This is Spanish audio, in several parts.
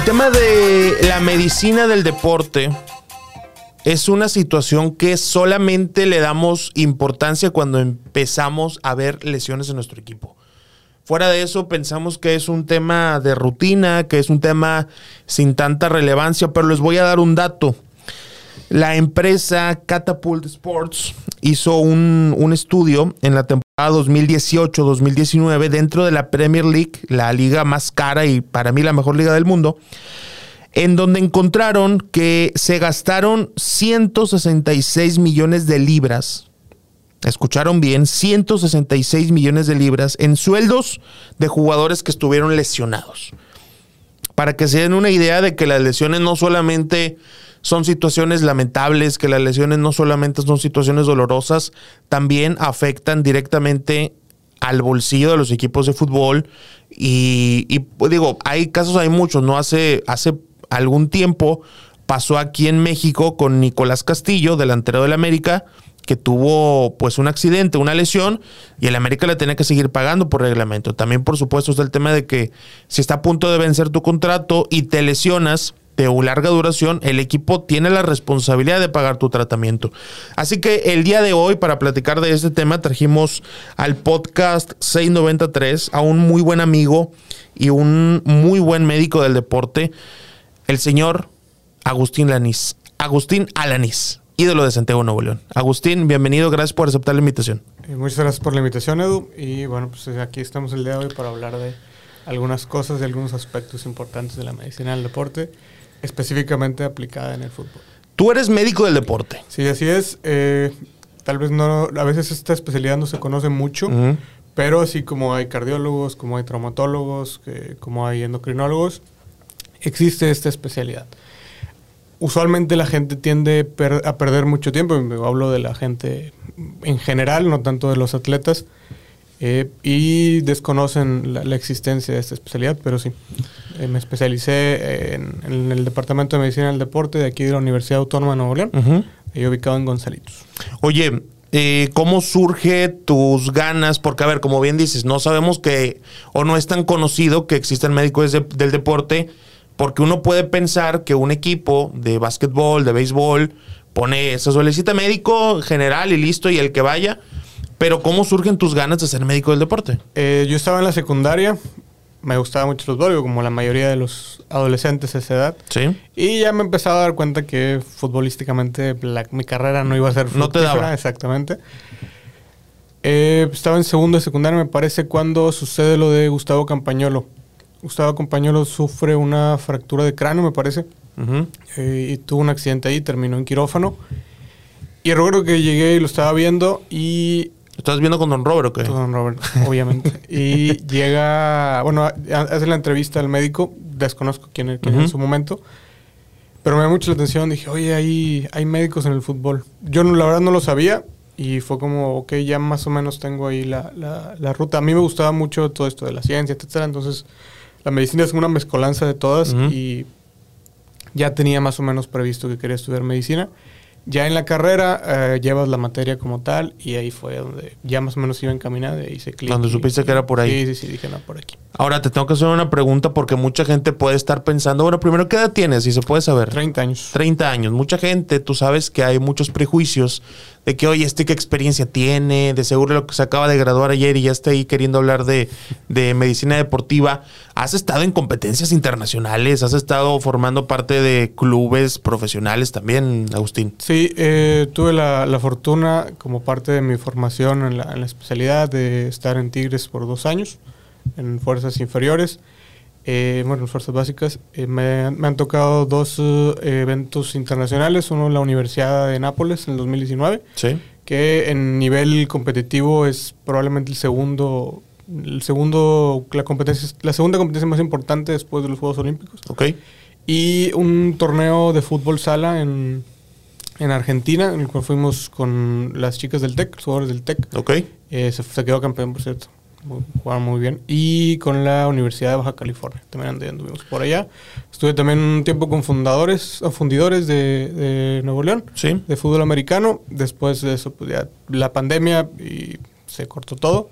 El tema de la medicina del deporte es una situación que solamente le damos importancia cuando empezamos a ver lesiones en nuestro equipo. Fuera de eso, pensamos que es un tema de rutina, que es un tema sin tanta relevancia, pero les voy a dar un dato. La empresa Catapult Sports hizo un, un estudio en la temporada 2018-2019 dentro de la Premier League, la liga más cara y para mí la mejor liga del mundo, en donde encontraron que se gastaron 166 millones de libras escucharon bien, 166 millones de libras en sueldos de jugadores que estuvieron lesionados. Para que se den una idea de que las lesiones no solamente son situaciones lamentables, que las lesiones no solamente son situaciones dolorosas, también afectan directamente al bolsillo de los equipos de fútbol. Y, pues, digo, hay casos, hay muchos, ¿no? Hace, hace algún tiempo pasó aquí en México con Nicolás Castillo, delantero del América, que tuvo pues un accidente, una lesión, y el América le tenía que seguir pagando por reglamento. También, por supuesto, está el tema de que si está a punto de vencer tu contrato y te lesionas de larga duración, el equipo tiene la responsabilidad de pagar tu tratamiento. Así que el día de hoy, para platicar de este tema, trajimos al podcast 693 a un muy buen amigo y un muy buen médico del deporte, el señor Agustín Lanís. Agustín Alanís ídolo de Santiago Nuevo León. Agustín, bienvenido, gracias por aceptar la invitación. Eh, muchas gracias por la invitación, Edu. Y bueno, pues eh, aquí estamos el día de hoy para hablar de algunas cosas y algunos aspectos importantes de la medicina del deporte, específicamente aplicada en el fútbol. Tú eres médico del deporte. Sí, así es. Eh, tal vez no, a veces esta especialidad no se conoce mucho, pero así como hay cardiólogos, como hay traumatólogos, como hay endocrinólogos, existe esta especialidad usualmente la gente tiende a perder mucho tiempo, hablo de la gente en general, no tanto de los atletas, eh, y desconocen la, existencia de esta especialidad, pero sí. Eh, me especialicé en, el Departamento de Medicina del Deporte de aquí de la Universidad Autónoma de Nuevo León, y ubicado en Gonzalitos. Oye, eh, ¿cómo surge tus ganas? Porque, a ver, como bien dices, no sabemos que, o no es tan conocido que existen médicos del deporte porque uno puede pensar que un equipo de básquetbol, de béisbol, pone, se solicita médico general y listo, y el que vaya. Pero ¿cómo surgen tus ganas de ser médico del deporte? Eh, yo estaba en la secundaria, me gustaba mucho el fútbol, como la mayoría de los adolescentes de esa edad. Sí. Y ya me empezaba a dar cuenta que futbolísticamente mi carrera no iba a ser No te daba. Exactamente. Eh, estaba en segundo de secundaria, me parece, cuando sucede lo de Gustavo Campañolo. Gustavo Compañero sufre una fractura de cráneo, me parece. Eh, y tuvo un accidente ahí, terminó en quirófano. Y recuerdo que llegué y lo estaba viendo y... ¿Lo estabas viendo con Don Robert o qué? Con Don Robert, obviamente. y llega... Bueno, hace la entrevista al médico. Desconozco quién, es en su momento. Pero me da mucho la atención. Dije, oye, hay, hay médicos en el fútbol. Yo la verdad no lo sabía. Y fue como, ok, ya más o menos tengo ahí la, la, la ruta. A mí me gustaba mucho todo esto de la ciencia, etcétera. Entonces la medicina es una mezcolanza de todas y ya tenía más o menos previsto que quería estudiar medicina. Ya en la carrera eh, llevas la materia como tal y ahí fue donde ya más o menos iba encaminada y hice clic. Donde supiste que era por ahí. Sí, sí, sí, dije no, por aquí. Ahora te tengo que hacer una pregunta porque mucha gente puede estar pensando, bueno, primero, ¿qué edad tienes? Si se puede saber. 30 años. 30 años. Mucha gente, tú sabes que hay muchos prejuicios de que, oye, este qué experiencia tiene, de seguro lo que se acaba de graduar ayer y ya está ahí queriendo hablar de, medicina deportiva. Has estado en competencias internacionales, has estado formando parte de clubes profesionales también, Agustín. Sí, eh, tuve la, fortuna como parte de mi formación en la, especialidad de estar en Tigres por dos años, en fuerzas inferiores. Eh, bueno, en fuerzas básicas, eh, me, han tocado dos eh, eventos internacionales, uno en la Universidad de Nápoles en el 2019, que en nivel competitivo es probablemente el segundo, el segundo, la competencia, la segunda competencia más importante después de los Juegos Olímpicos. Okay. Y un torneo de fútbol sala en, en Argentina, en el cual fuimos con las chicas del TEC, los jugadores del TEC. Okay. se, se quedó campeón, por cierto jugaron muy bien. Y con la Universidad de Baja California, también anduvimos por allá. Estuve también un tiempo con fundadores, fundidores de, de Nuevo León, ¿Sí? de fútbol americano. Después de eso, pues ya la pandemia y se cortó todo.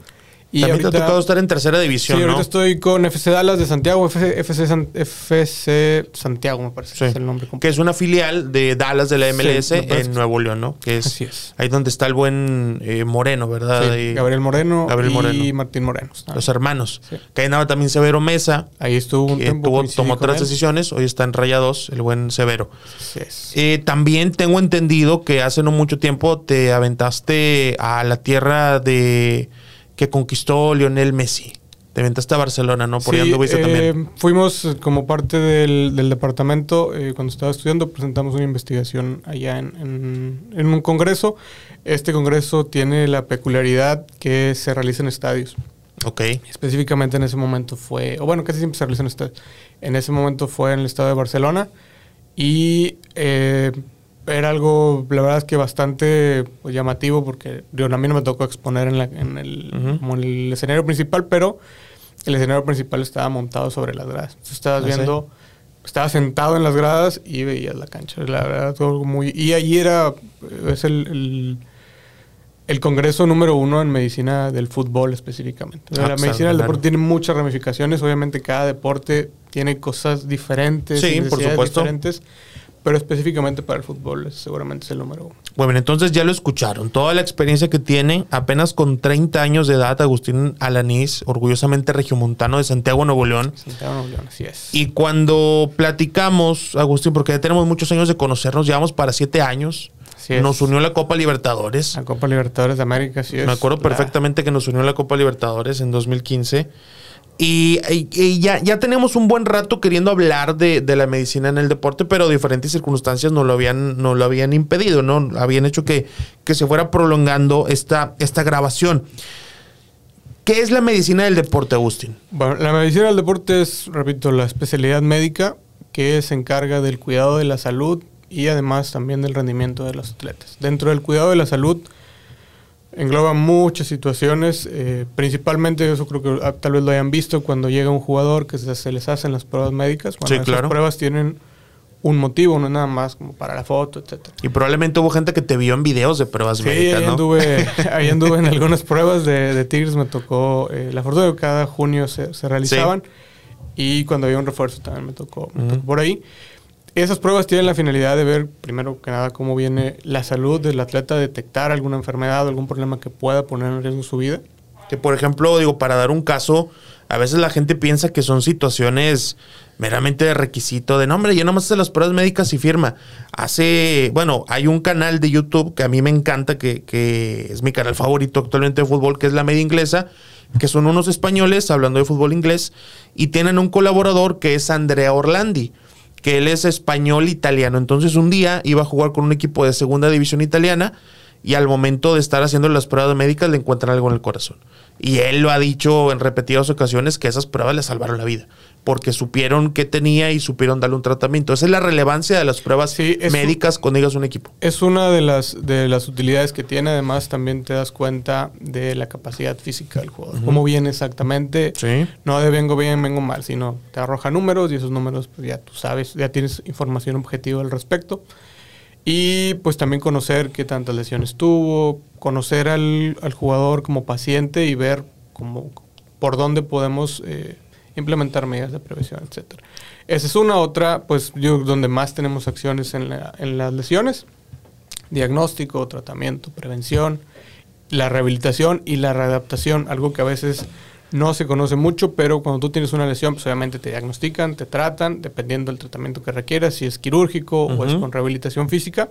Y También te ha tocado estar en tercera división, Sí, ahorita estoy con FC Dallas de Santiago, FC, Santiago, me parece es el nombre completo. Que es una filial de Dallas de la MLS en Nuevo León, ¿no? Que es, Así es. Ahí donde está el buen eh, Moreno, ¿verdad? Gabriel Moreno y Martín Moreno. Los hermanos. Que ahí también Severo Mesa. Ahí estuvo un tiempo. tomó otras decisiones, hoy está en Raya 2, el buen Severo. Eh, también tengo entendido que hace no mucho tiempo te aventaste a la tierra de que conquistó Lionel Messi. Te aventaste a Barcelona, ¿no? Por ahí eh, también. Fuimos como parte del, departamento, eh, cuando estaba estudiando, presentamos una investigación allá en, un congreso. Este congreso tiene la peculiaridad que se realiza en estadios. Ok. Específicamente en ese momento fue, o bueno, casi siempre se realiza en estadios. En ese momento fue en el estado de Barcelona y eh, era algo, la verdad es que bastante pues, llamativo porque a mí no me tocó exponer en, el, escenario principal, pero el escenario principal estaba montado sobre las gradas. Entonces estabas ¿Ah, viendo, estaba sentado en las gradas y veías la cancha. La verdad, todo muy... Y ahí era, es el, el, congreso número uno en medicina del fútbol específicamente. la ah, medicina del deporte tiene muchas ramificaciones. Obviamente cada deporte tiene cosas diferentes, sí, por supuesto. diferentes pero específicamente para el fútbol seguramente es el número uno. Bueno, entonces ya lo escucharon. Toda la experiencia que tiene, apenas con 30 años de edad, Agustín Alanís, orgullosamente regiomontano de Santiago, Nuevo León. Santiago, Nuevo León, así es. Y cuando platicamos, Agustín, porque ya tenemos muchos años de conocernos, llevamos para siete años. Nos unió la Copa Libertadores. La Copa Libertadores de América, sí es. Me acuerdo perfectamente que nos unió la Copa Libertadores en 2015. Y, ya, ya tenemos un buen rato queriendo hablar de, la medicina en el deporte, pero diferentes circunstancias no lo habían, no lo habían impedido, ¿no? Habían hecho que, que se fuera prolongando esta, esta grabación. ¿Qué es la medicina del deporte, Agustín? Bueno, la medicina del deporte es, repito, la especialidad médica que se encarga del cuidado de la salud y además también del rendimiento de los atletas. Dentro del cuidado de la salud engloba muchas situaciones, eh, principalmente eso creo que ah, tal vez lo hayan visto cuando llega un jugador que se, les hacen las pruebas médicas. Bueno, esas pruebas tienen un motivo, no es nada más como para la foto, etcétera. Y probablemente hubo gente que te vio en videos de pruebas médicas, ahí Anduve, ahí anduve en algunas pruebas de, Tigres, me tocó, eh, la fortuna de cada junio se, realizaban y cuando había un refuerzo también me tocó, me tocó por ahí. Esas pruebas tienen la finalidad de ver, primero que nada, cómo viene la salud del atleta, detectar alguna enfermedad o algún problema que pueda poner en riesgo su vida. Que, por ejemplo, digo, para dar un caso, a veces la gente piensa que son situaciones meramente de requisito de nombre. Yo nomás hace las pruebas médicas y firma. Hace, bueno, hay un canal de YouTube que a mí me encanta, que, que es mi canal favorito actualmente de fútbol, que es la media inglesa, que son unos españoles hablando de fútbol inglés y tienen un colaborador que es Andrea Orlandi que él es español italiano. Entonces un día iba a jugar con un equipo de segunda división italiana y al momento de estar haciendo las pruebas médicas le encuentran algo en el corazón. Y él lo ha dicho en repetidas ocasiones que esas pruebas le salvaron la vida, porque supieron qué tenía y supieron darle un tratamiento. Esa es la relevancia de las pruebas médicas cuando digas un equipo. Es una de las, de las utilidades que tiene, además también te das cuenta de la capacidad física del jugador, cómo viene exactamente, no de vengo bien, vengo mal, sino te arroja números y esos números pues ya tú sabes, ya tienes información objetiva al respecto. Y pues también conocer qué tantas lesiones tuvo, conocer al, jugador como paciente y ver cómo, por dónde podemos eh, implementar medidas de prevención, etc. Esa es una otra, pues yo donde más tenemos acciones en, en las lesiones. Diagnóstico, tratamiento, prevención, la rehabilitación y la readaptación, algo que a veces no se conoce mucho, pero cuando tú tienes una lesión, pues obviamente te diagnostican, te tratan, dependiendo del tratamiento que requieras, si es quirúrgico o es con rehabilitación física.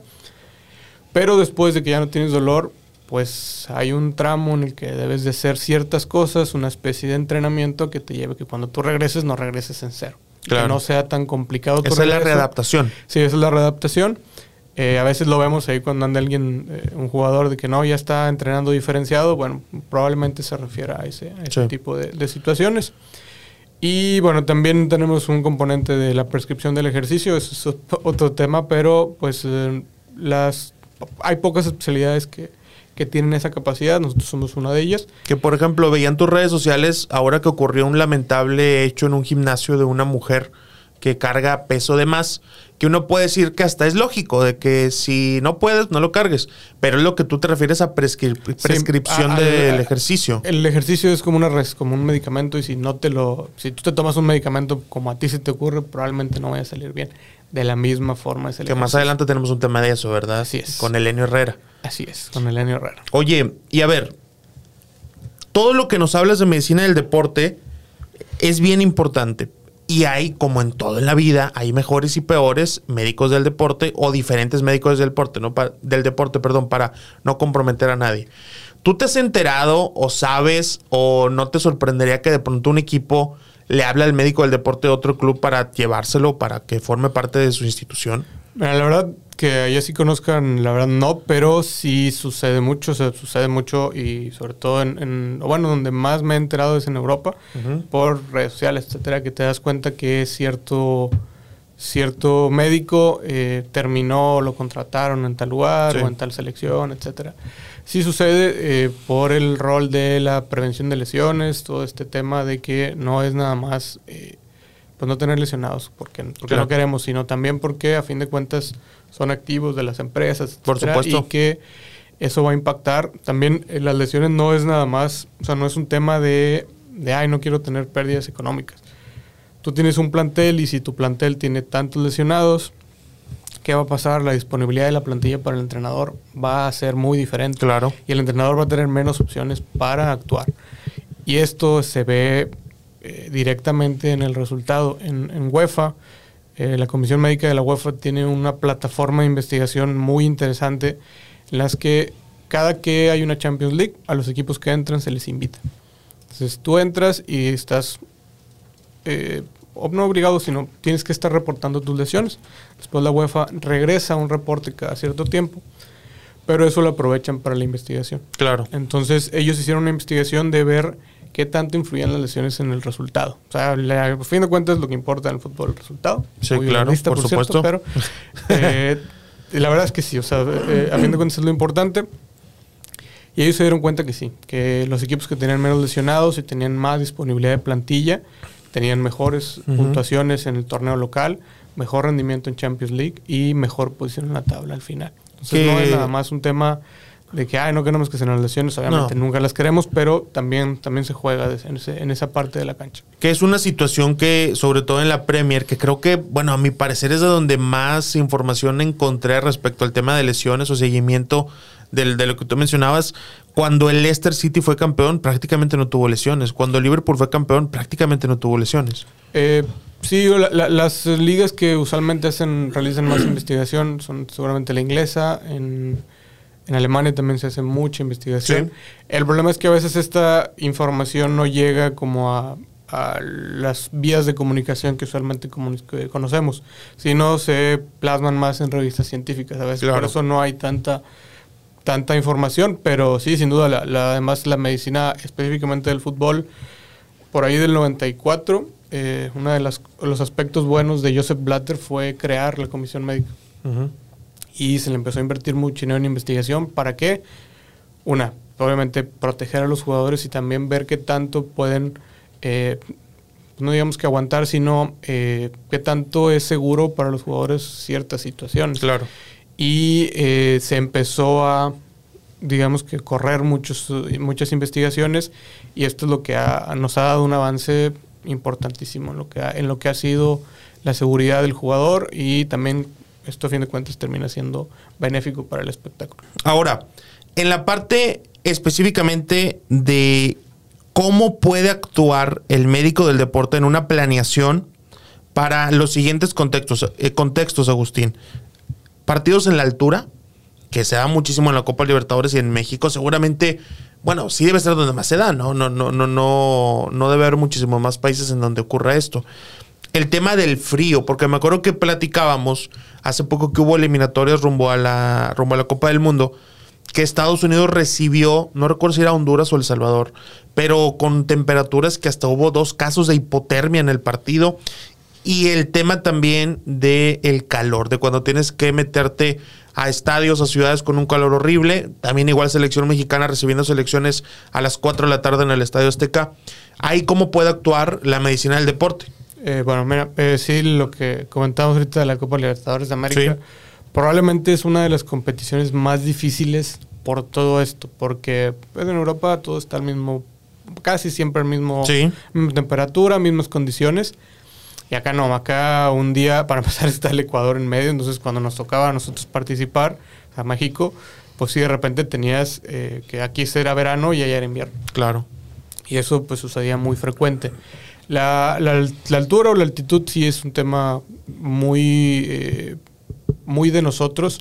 Pero después de que ya no tienes dolor, pues hay un tramo en el que debes de hacer ciertas cosas, una especie de entrenamiento que te lleve que cuando tú regreses no regreses en cero. Que no sea tan complicado. Esa es la readaptación. Sí, esa es la readaptación. Eh, a veces lo vemos ahí cuando anda alguien, eh, un jugador de que no, ya está entrenando diferenciado. Bueno, probablemente se refiera a ese, tipo de, situaciones. Y bueno, también tenemos un componente de la prescripción del ejercicio, eso es otro tema, pero pues eh, las hay pocas especialidades que, que tienen esa capacidad, nosotros somos una de ellas. Que por ejemplo, veían tus redes sociales ahora que ocurrió un lamentable hecho en un gimnasio de una mujer que carga peso de más, que uno puede decir que hasta es lógico, de que si no puedes, no lo cargues, pero es lo que tú te refieres a prescri- prescripción a- a- del ejercicio. El ejercicio es como una res- como un medicamento y si no te lo si tú te tomas un medicamento como a ti se te ocurre, probablemente no vaya a salir bien. De la misma forma es el Que más adelante tenemos un tema de eso, ¿verdad? Así es. Con Elenio Herrera. Así es, con Elenio Herrera. Oye, y a ver, todo lo que nos hablas de medicina del deporte es bien importante. Y hay, como en todo en la vida, hay mejores y peores médicos del deporte o diferentes médicos del deporte, no del deporte, perdón, para no comprometer a nadie. ¿Tú te has enterado o sabes o no te sorprendería que de pronto un equipo le hable al médico del deporte de otro club para llevárselo, para que forme parte de su institución? Mira, la verdad que allá sí conozcan, la verdad no, pero sí sucede mucho, o sea, sucede mucho y sobre todo en, en- bueno, donde más me he enterado es en Europa, por redes sociales, etcétera, que te das cuenta que cierto cierto médico eh, terminó, lo contrataron en tal lugar Sí. o en tal selección, etcétera. Sí sucede eh, por el rol de la prevención de lesiones, todo este tema de que no es nada más eh, pues no tener lesionados, porque, porque Claro. no queremos, sino también porque a fin de cuentas son activos de las empresas, Por etcétera, supuesto. y que eso va a impactar. También eh, las lesiones no es nada más, o sea, no es un tema de, de, ay, no quiero tener pérdidas económicas. Tú tienes un plantel y si tu plantel tiene tantos lesionados, ¿qué va a pasar? La disponibilidad de la plantilla para el entrenador va a ser muy diferente Claro. y el entrenador va a tener menos opciones para actuar. Y esto se ve eh, directamente en el resultado. En, en UEFA, eh, la Comisión Médica de la UEFA tiene una plataforma de investigación muy interesante en las que cada que hay una Champions League, a los equipos que entran se les invita. Entonces tú entras y estás, eh, no obligado, sino tienes que estar reportando tus lesiones. Después la UEFA regresa un reporte cada cierto tiempo, pero eso lo aprovechan para la investigación. Claro. Entonces ellos hicieron una investigación de ver qué tanto influían las lesiones en el resultado. O sea, la- a fin de cuentas lo que importa en el fútbol es el resultado. Sí, Muy claro, por cierto, supuesto. pero eh, la verdad es que sí. O sea, eh, a fin de cuentas es lo importante. Y ellos se dieron cuenta que sí, que los equipos que tenían menos lesionados y tenían más disponibilidad de plantilla, tenían mejores puntuaciones en el torneo local, mejor rendimiento en Champions League y mejor posición en la tabla al final. Entonces no es nada más un tema de que, ay, no queremos que se nos lesiones, obviamente No. nunca las queremos, pero también, también se juega en, ese- en esa parte de la cancha. que es una situación que, sobre todo en la Premier, que creo que, bueno, a mi parecer es de donde más información encontré respecto al tema de lesiones o seguimiento del- de lo que tú mencionabas. Cuando el Leicester City fue campeón, prácticamente no tuvo lesiones. Cuando el Liverpool fue campeón, prácticamente no tuvo lesiones. Eh, sí, la- la- las ligas que usualmente hacen, realizan más investigación son seguramente la inglesa, en, en Alemania también se hace mucha investigación. Sí. El problema es que a veces esta información no llega como a, a las vías de comunicación que usualmente que conocemos, sino se plasman más en revistas científicas a veces. Claro. Por eso no hay tanta tanta información, pero sí, sin duda, la, la- además la medicina específicamente del fútbol, por ahí del 94, eh, uno de las- los aspectos buenos de Joseph Blatter fue crear la comisión médica. Y se le empezó a invertir mucho dinero en investigación. ¿Para qué? Una, obviamente proteger a los jugadores y también ver qué tanto pueden, eh, no digamos que aguantar, sino eh, qué tanto es seguro para los jugadores ciertas situaciones Claro. Y eh, se empezó a, digamos que, correr muchos, muchas investigaciones y esto es lo que ha- nos ha dado un avance importantísimo en lo, que ha, en lo que ha sido la seguridad del jugador y también esto a fin de cuentas termina siendo benéfico para el espectáculo. Ahora, en la parte específicamente de cómo puede actuar el médico del deporte en una planeación para los siguientes contextos, eh, contextos Agustín. Partidos en la altura, que se da muchísimo en la Copa Libertadores y en México, seguramente, bueno, sí debe ser donde más se da, ¿no? No, no, no, no, no debe haber muchísimos más países en donde ocurra esto. El tema del frío, porque me acuerdo que platicábamos hace poco que hubo eliminatorias rumbo a la, rumbo a la Copa del Mundo, que Estados Unidos recibió, no recuerdo si era Honduras o El Salvador, pero con temperaturas que hasta hubo dos casos de hipotermia en el partido. Y el tema también del el calor, de cuando tienes que meterte a estadios, a ciudades con un calor horrible. También igual selección mexicana recibiendo selecciones a las 4 de la tarde en el Estadio Azteca. Ahí cómo puede actuar la medicina del deporte. Eh, bueno, mira, eh, sí, lo que comentamos ahorita de la Copa Libertadores de América, probablemente es una de las competiciones más difíciles por todo esto, porque pues, en Europa todo está al mismo, casi siempre al mismo, Sí. temperatura, mismas condiciones. Y acá no, acá un día, para empezar, está el Ecuador en medio, entonces cuando nos tocaba a nosotros participar, a México, pues sí, de repente tenías eh, que aquí era verano y allá era invierno. Claro. Y eso pues sucedía muy frecuente. La, la- la altura o la altitud sí es un tema muy, eh, muy de nosotros.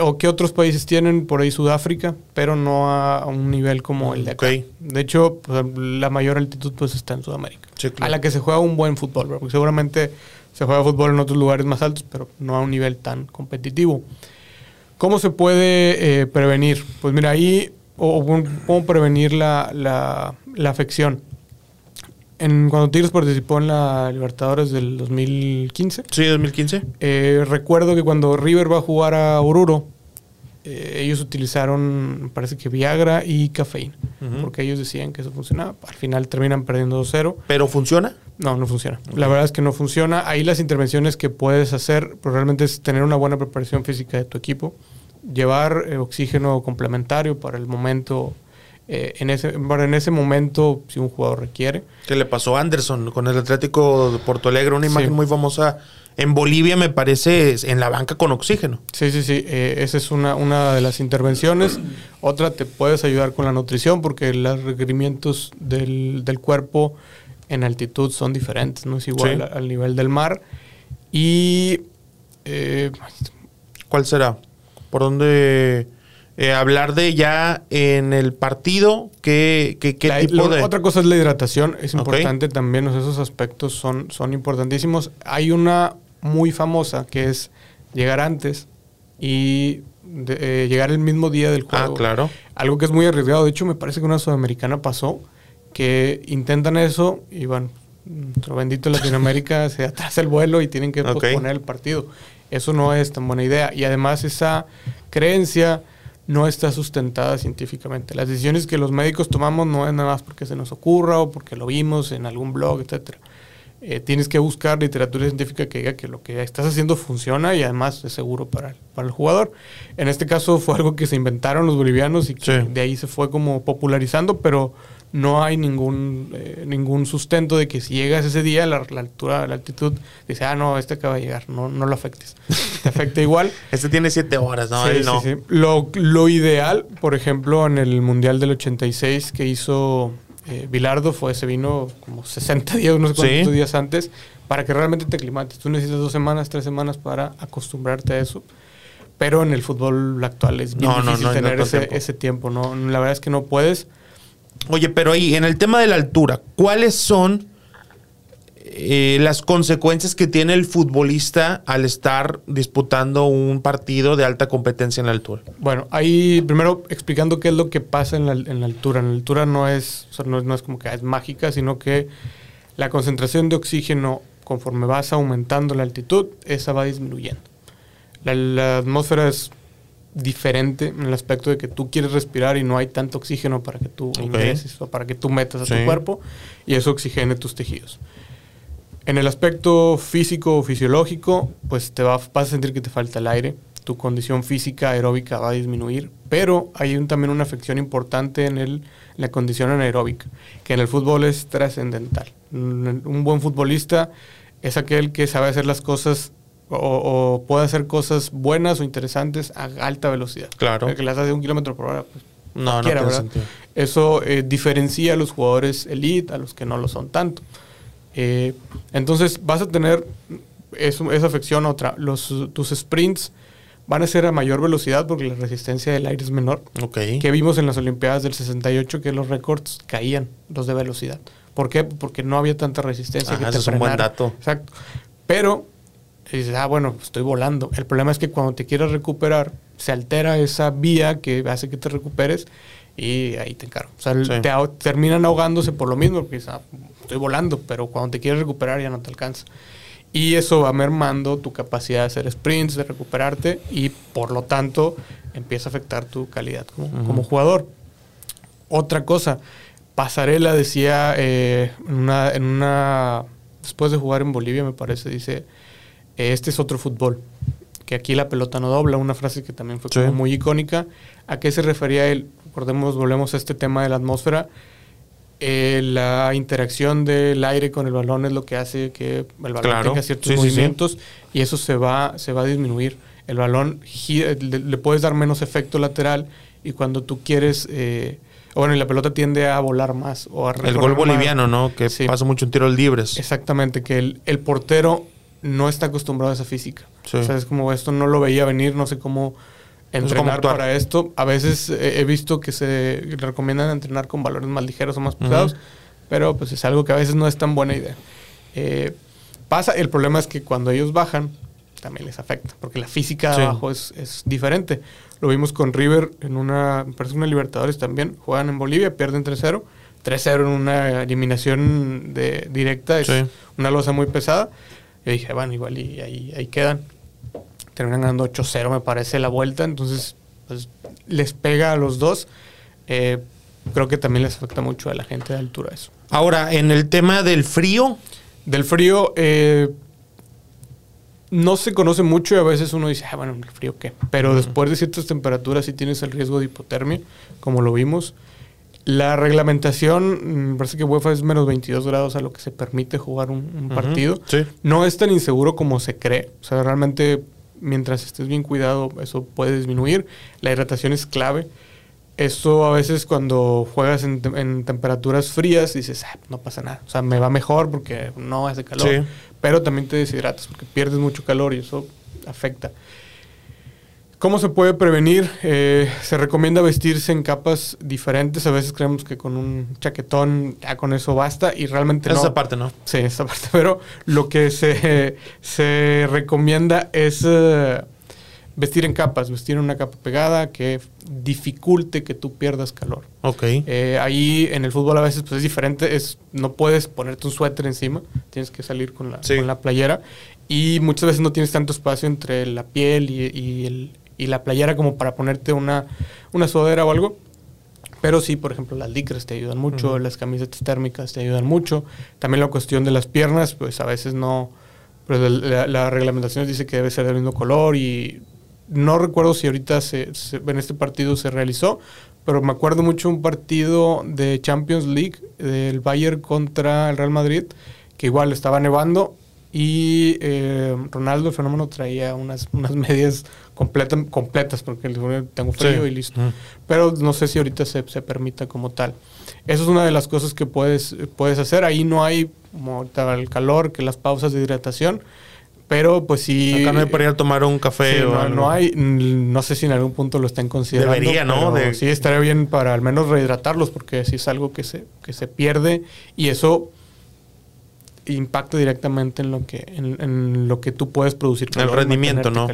O que otros países tienen, por ahí Sudáfrica, pero no a, un nivel como el de acá. De hecho, pues, la mayor altitud pues está en Sudamérica. Sí, claro. A la que se juega un buen fútbol, porque seguramente se juega fútbol en otros lugares más altos, pero no a un nivel tan competitivo. ¿Cómo se puede eh, prevenir? Pues mira, ahí, o, o cómo prevenir la, la- la afección. En, cuando Tigres participó en la Libertadores del 2015, Sí, 2015. eh, recuerdo que cuando River va a jugar a Oruro, eh, ellos utilizaron, parece que Viagra y cafeína, porque ellos decían que eso funcionaba. Al final terminan perdiendo 2-0. ¿Pero funciona? No, no funciona. La verdad es que no funciona. Ahí las intervenciones que puedes hacer, pues realmente es tener una buena preparación física de tu equipo, llevar eh, oxígeno complementario para el momento, eh, en, ese, bueno, en ese momento, si un jugador requiere. ¿Qué le pasó a Anderson con el Atlético de Porto Alegre? Una imagen Sí. muy famosa en Bolivia, me parece, en la banca con oxígeno. Sí, sí, sí. eh, esa es una, una de las intervenciones. Otra, te puedes ayudar con la nutrición porque los requerimientos del, del cuerpo en altitud son diferentes, no es igual Sí. a- al nivel del mar. Y eh, ¿Cuál será? ¿Por dónde eh, hablar de ya en el partido? ¿Qué, qué, qué La- tipo lo- de...? Otra cosa es la hidratación, es importante también, esos aspectos son, son importantísimos. Hay una muy famosa que es llegar antes y de- eh, llegar el mismo día del Ah, juego. claro. Algo que es muy arriesgado, de hecho me parece que una sudamericana pasó, que intentan eso y van, nuestro bendito Latinoamérica se atrasa el vuelo y tienen que Ok. posponer el partido. Eso no es tan buena idea. Y además esa creencia no está sustentada científicamente. Las decisiones que los médicos tomamos no es nada más porque se nos ocurra o porque lo vimos en algún blog, etcétera. Eh, tienes que buscar literatura científica que diga que lo que estás haciendo funciona y además es seguro para el, para el jugador. En este caso fue algo que se inventaron los bolivianos y que Sí. de ahí se fue como popularizando, pero no hay ningún, eh, ningún sustento de que si llegas ese día, la, la altura, la altitud, dice, ah, no, este acaba de llegar, no, no lo afectes. Te afecta igual. Este tiene siete horas, ¿no? Sí, Él no. sí, sí. Lo, lo ideal, por ejemplo, en el Mundial del 86 que hizo eh, Bilardo, fue se vino como 60 días, no sé cuántos Sí. días antes, para que realmente te aclimates. Tú necesitas dos semanas, tres semanas para acostumbrarte a eso. Pero en el fútbol actual es bien No, difícil no tener ese tiempo. ese tiempo. ¿no? La verdad es que no puedes. Oye, pero ahí, en el tema de la altura, ¿cuáles son eh, las consecuencias que tiene el futbolista al estar disputando un partido de alta competencia en la altura? Bueno, ahí primero explicando qué es lo que pasa en la, altura. En la altura no es, no, es- como que es mágica, sino que la concentración de oxígeno, conforme vas aumentando la altitud, esa va disminuyendo. La atmósfera es diferente en el aspecto de que tú quieres respirar y no hay tanto oxígeno para que tú ingreses o para que tú metas a Sí. tu cuerpo y eso oxigene tus tejidos. En el aspecto físico o fisiológico, pues te va, vas a sentir que te falta el aire, tu condición física aeróbica va a disminuir, pero hay un- también una afección importante en, el, en la condición anaeróbica, que en el fútbol es trascendental. Un buen futbolista es aquel que sabe hacer las cosas o, o puede hacer cosas buenas o interesantes a alta velocidad. Claro. El que las hace un kilómetro por hora, pues No, no tiene sentido. Eso eh, diferencia a los jugadores elite a los que no lo son tanto. Eh, entonces vas a tener eso- esa afección otra. Los, tus sprints van a ser a mayor velocidad porque la resistencia del aire es menor. Ok. Que vimos en las Olimpiadas del 68 que los récords caían, los de velocidad. ¿Por qué? Porque no había tanta resistencia Ah, que te ese es un buen dato. Exacto. Pero dices, ah, bueno, estoy volando. El problema es que cuando te quieres recuperar, se altera esa vía que hace que te recuperes y ahí te encargo. O sea, Sí. te terminan ahogándose por lo mismo, porque dices, ah, estoy volando, pero cuando te quieres recuperar ya no te alcanza. Y eso va mermando tu capacidad de hacer sprints, de recuperarte y por lo tanto empieza a afectar tu calidad como, como jugador. Otra cosa, Pasarela decía eh, en, una, en una después de jugar en Bolivia, me parece, dice, este es otro fútbol, que aquí la pelota no dobla, una frase que también fue como muy icónica. ¿A qué se refería él? Recordemos, volvemos a este tema de la atmósfera. Eh, la interacción del aire con el balón es lo que hace que el balón tenga ciertos movimientos y eso se va, se va a disminuir. El balón le, puedes dar menos efecto lateral y cuando tú quieres... Eh, bueno, y la pelota tiende a volar más. O a el gol boliviano, ¿no? Que pasa mucho en tiros libres. Exactamente, que el, el, portero no está acostumbrado a esa física. O sea, es como esto no lo veía venir, no sé cómo entrenar para esto. A veces he visto que se recomiendan entrenar con valores más ligeros o más pesados, pero pues es algo que a veces no es tan buena idea. Eh, pasa, el problema es que cuando ellos bajan, también les afecta, porque la física de abajo es, es, diferente. Lo vimos con River en una, parece una Libertadores también, juegan en Bolivia, pierden 3-0. 3-0 en una eliminación de, directa es una losa muy pesada. Yo dije, bueno, igual y ahí, ahí quedan terminan ganando 8-0, me parece, la vuelta. Entonces, pues, les pega a los dos. Eh, creo que también les afecta mucho a la gente de altura eso. Ahora, en el tema del frío. Del frío, eh, no se conoce mucho y a veces uno dice, ah, bueno, el frío qué. Pero después de ciertas temperaturas sí tienes el riesgo de hipotermia, como lo vimos. La reglamentación, me parece que UEFA es menos 22 grados a lo que se permite jugar un, partido. No es tan inseguro como se cree. O sea, realmente mientras estés bien cuidado, eso puede disminuir. La hidratación es clave. Eso a veces cuando juegas en, temperaturas frías dices, ah, no pasa nada. O sea, me va mejor porque no hace calor. Pero también te deshidratas porque pierdes mucho calor y eso afecta. ¿Cómo se puede prevenir? Eh, se recomienda vestirse en capas diferentes. A veces creemos que con un chaquetón ya con eso basta y realmente no. Esa parte no. Sí, esa parte. Pero lo que se, se recomienda es eh, vestir en capas, vestir en una capa pegada que dificulte que tú pierdas calor. Ok. Eh, ahí en el fútbol a veces pues, es diferente. Es, no puedes ponerte un suéter encima. Tienes que salir con la, con la playera. Y muchas veces no tienes tanto espacio entre la piel y el y la playera como para ponerte una, una sudadera o algo. Pero sí, por ejemplo, las licras te ayudan mucho, las camisetas térmicas te ayudan mucho. También la cuestión de las piernas, pues a veces no... La, la, reglamentación dice que debe ser del mismo color y no recuerdo si ahorita se, en este partido se realizó, pero me acuerdo mucho un partido de Champions League del Bayern contra el Real Madrid, que igual estaba nevando y eh, Ronaldo, el fenómeno, traía unas, unas medias completas porque tengo frío y listo. Pero no sé si ahorita se, se, permita como tal. Eso es una de las cosas que puedes, puedes hacer. Ahí no hay, como ahorita el calor, que las pausas de hidratación. Pero pues sí. Acá no hay para ir a tomar un café o no, hay. No sé si en algún punto lo estén considerando. Debería, ¿no? Sí, estaría bien para al menos rehidratarlos porque sí es algo que se, que se pierde y eso impacta directamente en lo que en, lo que tú puedes producir. El rendimiento, ¿no?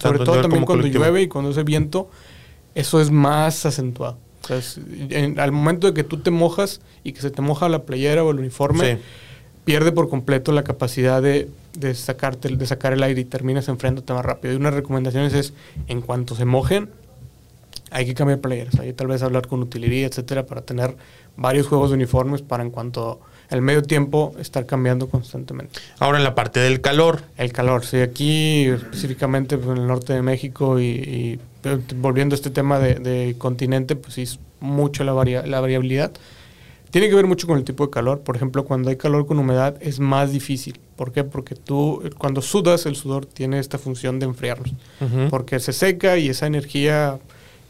Sobre todo también cuando llueve y cuando hace viento, eso es más acentuado. al momento de que tú te mojas y que se te moja la playera o el uniforme, pierde por completo la capacidad de, de, sacarte, de sacar el aire y terminas enfriándote más rápido. Y una recomendación es, en cuanto se mojen, hay que cambiar playeras. Hay tal vez hablar con utilería, etcétera, para tener varios juegos de uniformes para en cuanto el medio tiempo estar cambiando constantemente. Ahora en la parte del calor. El calor, sí, aquí específicamente pues, en el norte de México y, volviendo a este tema de, continente, pues sí, es mucho la, la variabilidad. Tiene que ver mucho con el tipo de calor. Por ejemplo, cuando hay calor con humedad es más difícil. ¿Por qué? Porque tú, cuando sudas, el sudor tiene esta función de enfriarnos. Porque se seca y esa energía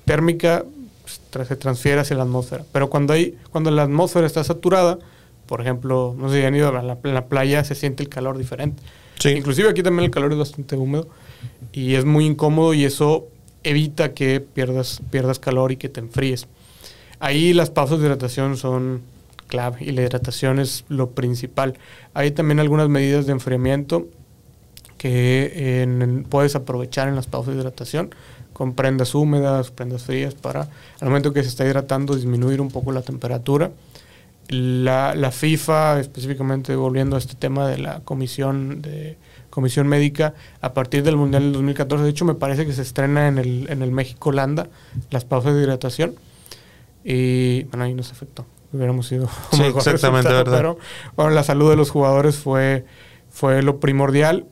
térmica pues, se transfiere hacia la atmósfera. Pero cuando, hay, cuando la atmósfera está saturada, por ejemplo, no sé si han ido a la, playa, se siente el calor diferente. Inclusive aquí también el calor es bastante húmedo y es muy incómodo y eso evita que pierdas, pierdas calor y que te enfríes. Ahí las pausas de hidratación son clave y la hidratación es lo principal. Hay también algunas medidas de enfriamiento que puedes aprovechar en las pausas de hidratación con prendas húmedas, prendas frías para al momento que se está hidratando disminuir un poco la temperatura la, la, FIFA, específicamente volviendo a este tema de la comisión de comisión médica, a partir del Mundial del 2014, de hecho me parece que se estrena en el, en el México-Holanda las pausas de hidratación y bueno, ahí no se afectó. hubiéramos sido sí, exactamente, verdad. Pero bueno, la salud de los jugadores fue, fue lo primordial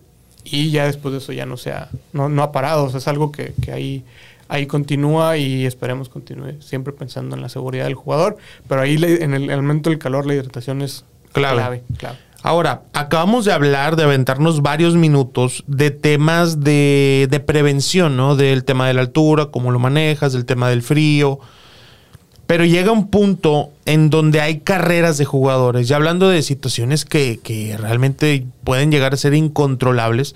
y ya después de eso ya no se ha, no, no ha parado. O sea, es algo que, que ahí, ahí continúa y esperemos continúe siempre pensando en la seguridad del jugador. Pero ahí en el, momento del calor la hidratación es clave. clave, Ahora, acabamos de hablar, de aventarnos varios minutos de temas de, de prevención, ¿no? Del tema de la altura, cómo lo manejas, del tema del frío. Pero llega un punto en donde hay carreras de jugadores, ya hablando de situaciones que, que, realmente pueden llegar a ser incontrolables,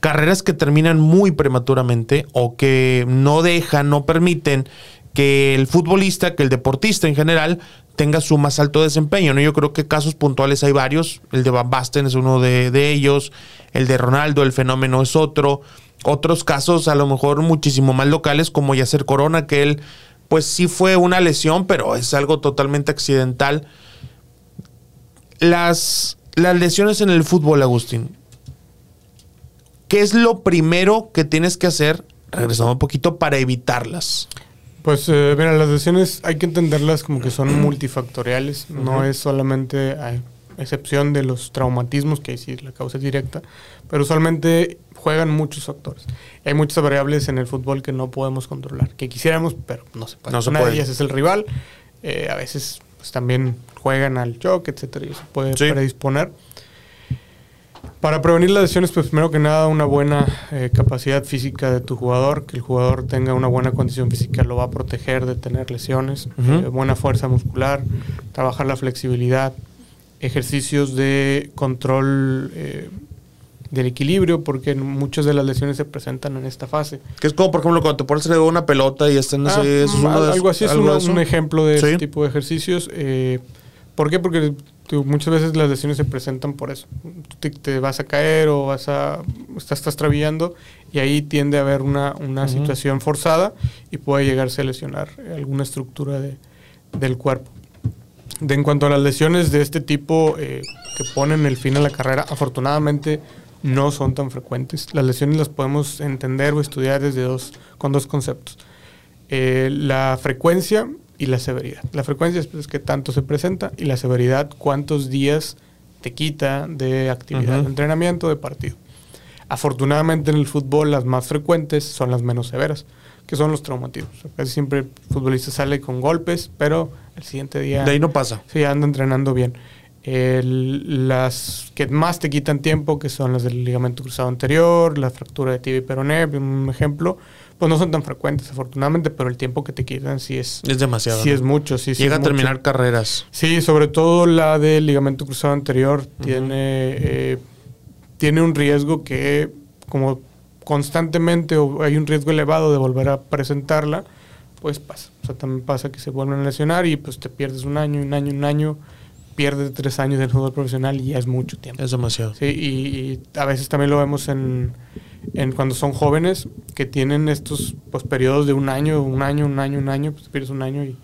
carreras que terminan muy prematuramente o que no dejan, no permiten que el futbolista, que el deportista en general, tenga su más alto desempeño. ¿no? Yo creo que casos puntuales hay varios. El de Van Basten es uno de, de ellos, el de Ronaldo, el fenómeno es otro. Otros casos a lo mejor muchísimo más locales, como Yacer Corona, que él pues sí fue una lesión, pero es algo totalmente accidental. Las, las lesiones en el fútbol, Agustín. ¿Qué es lo primero que tienes que hacer, regresando un poquito, para evitarlas? Pues eh, mira, las lesiones hay que entenderlas como que son multifactoriales, no es solamente a excepción de los traumatismos, que sí la causa es directa, pero usualmente juegan muchos factores. Hay muchas variables en el fútbol que no podemos controlar, que quisiéramos, pero no se puede. Una de ellas es el rival. Eh, a veces pues, también juegan al choque, etcétera, y eso puede predisponer. Para prevenir las lesiones, pues primero que nada, una buena eh, capacidad física de tu jugador, que el jugador tenga una buena condición física lo va a proteger de tener lesiones, eh, buena fuerza muscular, trabajar la flexibilidad, ejercicios de control del equilibrio, porque muchas de las lesiones se presentan en esta fase. Que es como, por ejemplo, cuando te pones de una pelota y están ah, mm, algo así es un ejemplo de ese tipo de ejercicios. Eh, ¿Por qué? Porque muchas veces las lesiones se presentan por eso. te, vas a caer o vas a estás, estás trabillando y ahí tiende a haber una, una situación forzada y puede llegarse a lesionar alguna estructura de, del cuerpo. De, en cuanto a las lesiones de este tipo eh, que ponen el fin a la carrera, afortunadamente no son tan frecuentes. Las lesiones las podemos entender o estudiar desde dos, con dos conceptos. Eh, la frecuencia y la severidad. La frecuencia es pues, que tanto se presenta y la severidad cuántos días te quita de actividad de entrenamiento, de partido. Afortunadamente en el fútbol las más frecuentes son las menos severas, que son los traumatismos. Casi siempre el futbolista sale con golpes, pero el siguiente día... De ahí no pasa. Sí, anda entrenando bien las que más te quitan tiempo, que son las del ligamento cruzado anterior, la fractura de tibia y peroné, un ejemplo, pues no son tan frecuentes, afortunadamente, pero el tiempo que te quitan sí es... Es demasiado. Sí es mucho, sí. Llega a terminar carreras. Sí, sobre todo la del ligamento cruzado anterior tiene, eh, tiene un riesgo que, como constantemente hay un riesgo elevado de volver a presentarla, pues pasa. O sea, también pasa que se vuelven a lesionar y pues te pierdes un año, un año, un año pierde tres años del fútbol profesional y ya es mucho tiempo. Es demasiado. Sí, y, a veces también lo vemos en, cuando son jóvenes que tienen estos pues, periodos de un año, un año, un año, un año, pues pierdes un año y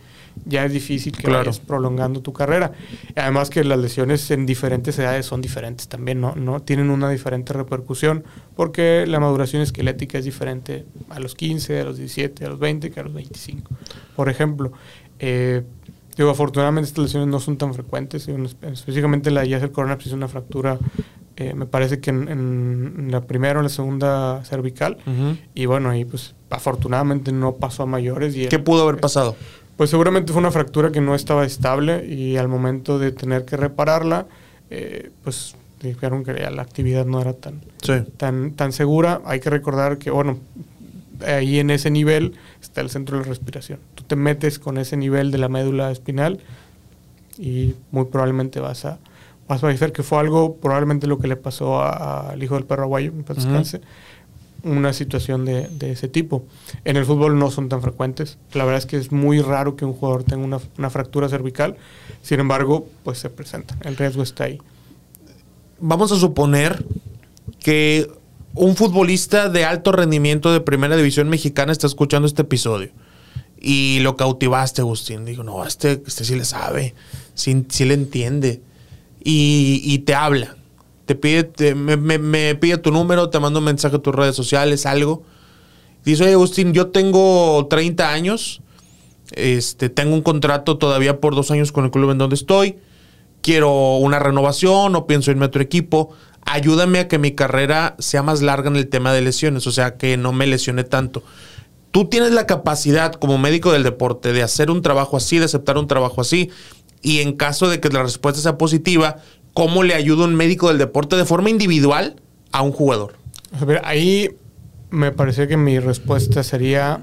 ya es difícil que vayas prolongando tu carrera. Además que las lesiones en diferentes edades son diferentes también, ¿no? no tienen una diferente repercusión porque la maduración esquelética es diferente a los 15, a los 17, a los 20 que a los 25. Por ejemplo, eh, Digo, afortunadamente estas lesiones no son tan frecuentes. Específicamente la Yasser Corona es una fractura, eh, me parece que en, la primera o la segunda cervical. Y bueno, ahí pues afortunadamente no pasó a mayores. Y ¿Qué pudo haber pasado? Pues seguramente fue una fractura que no estaba estable y al momento de tener que repararla, eh, pues dijeron que la actividad no era tan, tan, tan segura. Hay que recordar que, bueno, ahí en ese nivel está el centro de la respiración. Tú te metes con ese nivel de la médula espinal y muy probablemente vas a, vas a ver que fue algo, probablemente lo que le pasó al hijo del perro aguayo, una situación de, ese tipo. En el fútbol no son tan frecuentes. La verdad es que es muy raro que un jugador tenga una, una fractura cervical. Sin embargo, pues se presenta. El riesgo está ahí. Vamos a suponer que un futbolista de alto rendimiento de primera división mexicana está escuchando este episodio. Y lo cautivaste, Agustín. Digo, no, este, este sí le sabe, sí, le entiende. Y, te habla. Te pide, me, pide tu número, te manda un mensaje a tus redes sociales, algo. Dice, oye, Agustín, yo tengo 30 años este, tengo un contrato todavía por dos años con el club en donde estoy, quiero una renovación o pienso irme a otro equipo, ayúdame a que mi carrera sea más larga en el tema de lesiones, o sea, que no me lesione tanto. Tú tienes la capacidad como médico del deporte de hacer un trabajo así, de aceptar un trabajo así, y en caso de que la respuesta sea positiva, ¿cómo le ayuda un médico del deporte de forma individual a un jugador? A ver, ahí me parecía que mi respuesta sería,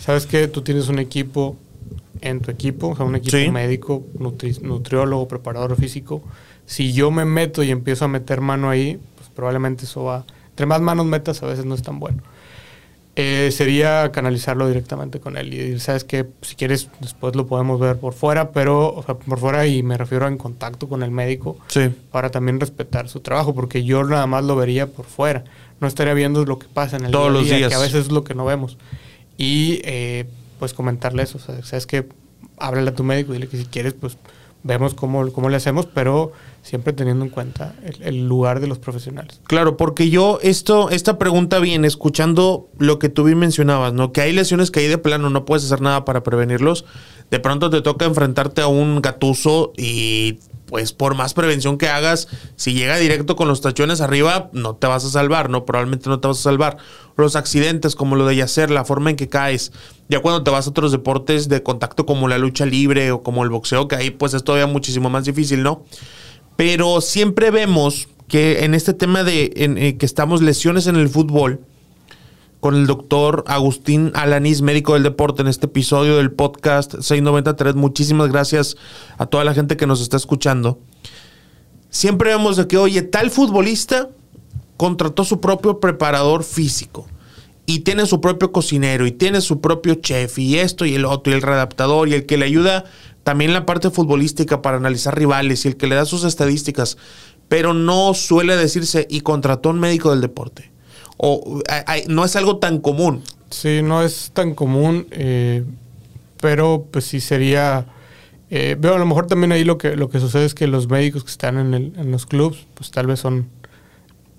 sabes que tú tienes un equipo en tu equipo, o sea, un equipo médico, nutriólogo, preparador físico. Si yo me meto y empiezo a meter mano ahí, pues probablemente eso va, entre más manos metas a veces no es tan bueno. Eh, sería canalizarlo directamente con él y decir, sabes que si quieres después lo podemos ver por fuera, pero por fuera y me refiero a en contacto con el médico para también respetar su trabajo, porque yo nada más lo vería por fuera, no estaría viendo lo que pasa en el Todos día, los días. que a veces es lo que no vemos. Y eh, pues comentarle eso, o sea, sabes que háblale a tu médico y dile que si quieres pues vemos cómo, cómo le hacemos, pero siempre teniendo en cuenta el, lugar de los profesionales. Claro, porque yo esto, esta pregunta viene escuchando lo que tú bien mencionabas, ¿no? Que hay lesiones que hay de plano, no puedes hacer nada para prevenirlos. De pronto te toca enfrentarte a un gatuso y pues por más prevención que hagas, si llega directo con los tachones arriba, no te vas a salvar, ¿no? Probablemente no te vas a salvar. Los accidentes, como lo de yacer, la forma en que caes, ya cuando te vas a otros deportes de contacto como la lucha libre o como el boxeo, que ahí pues es todavía muchísimo más difícil, ¿no? Pero siempre vemos que en este tema de eh, que estamos lesiones en el fútbol, con el doctor Agustín Alanís, médico del deporte, en este episodio del podcast 693. Muchísimas gracias a toda la gente que nos está escuchando. Siempre vemos de que, oye, tal futbolista contrató su propio preparador físico y tiene su propio cocinero y tiene su propio chef y esto y el otro y el redactador y el que le ayuda también la parte futbolística para analizar rivales y el que le da sus estadísticas, pero no suele decirse y contrató un médico del deporte o no es algo tan común. Sí, no es tan común, eh, pero pues sí sería... Eh, veo a lo mejor también ahí lo que, lo que sucede es que los médicos que están en, el, en los clubs, pues tal vez son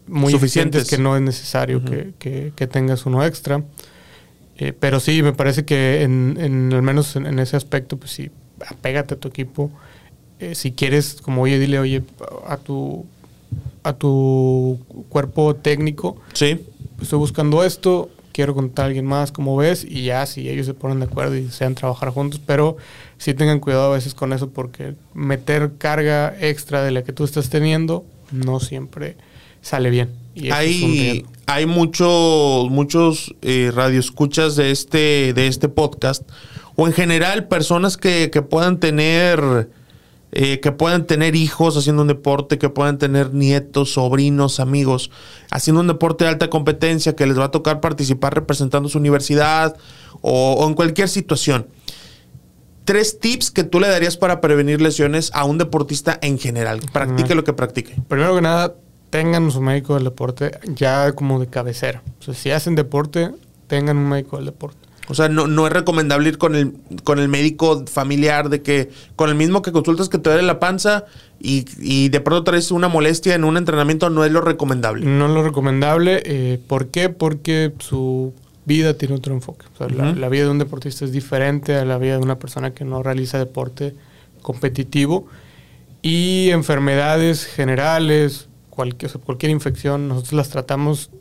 muy suficientes que no es necesario que, que, tengas uno extra. Eh, pero sí, me parece que en, en al menos en, ese aspecto, pues sí, apégate a tu equipo. si quieres, como oye, dile, oye, a tu a tu cuerpo técnico. Sí. Estoy buscando esto, quiero contar a alguien más, como ves, y ya si ellos se ponen de acuerdo y desean trabajar juntos, pero sí tengan cuidado a veces con eso porque meter carga extra de la que tú estás teniendo no siempre sale bien. hay, hay muchos muchos eh, radioescuchas de este, de este podcast, o en general personas que, que puedan tener eh, que puedan tener hijos haciendo un deporte, que puedan tener nietos, sobrinos, amigos, haciendo un deporte de alta competencia, que les va a tocar participar representando su universidad o, en cualquier situación. Tres tips que tú le darías para prevenir lesiones a un deportista en general. Practique lo que practique. Primero que nada, tengan su médico del deporte ya como de cabecera. O sea, si hacen deporte, tengan un médico del deporte. O sea, no, no es recomendable ir con el, con el médico familiar de que con el mismo que consultas que te duele la panza y, de pronto traes una molestia en un entrenamiento, no es lo recomendable. No es lo recomendable. Eh, ¿Por qué? Porque su vida tiene otro enfoque. O sea, la, vida de un deportista es diferente a la vida de una persona que no realiza deporte competitivo. Y enfermedades generales, cualquier, cualquier infección, nosotros las tratamos,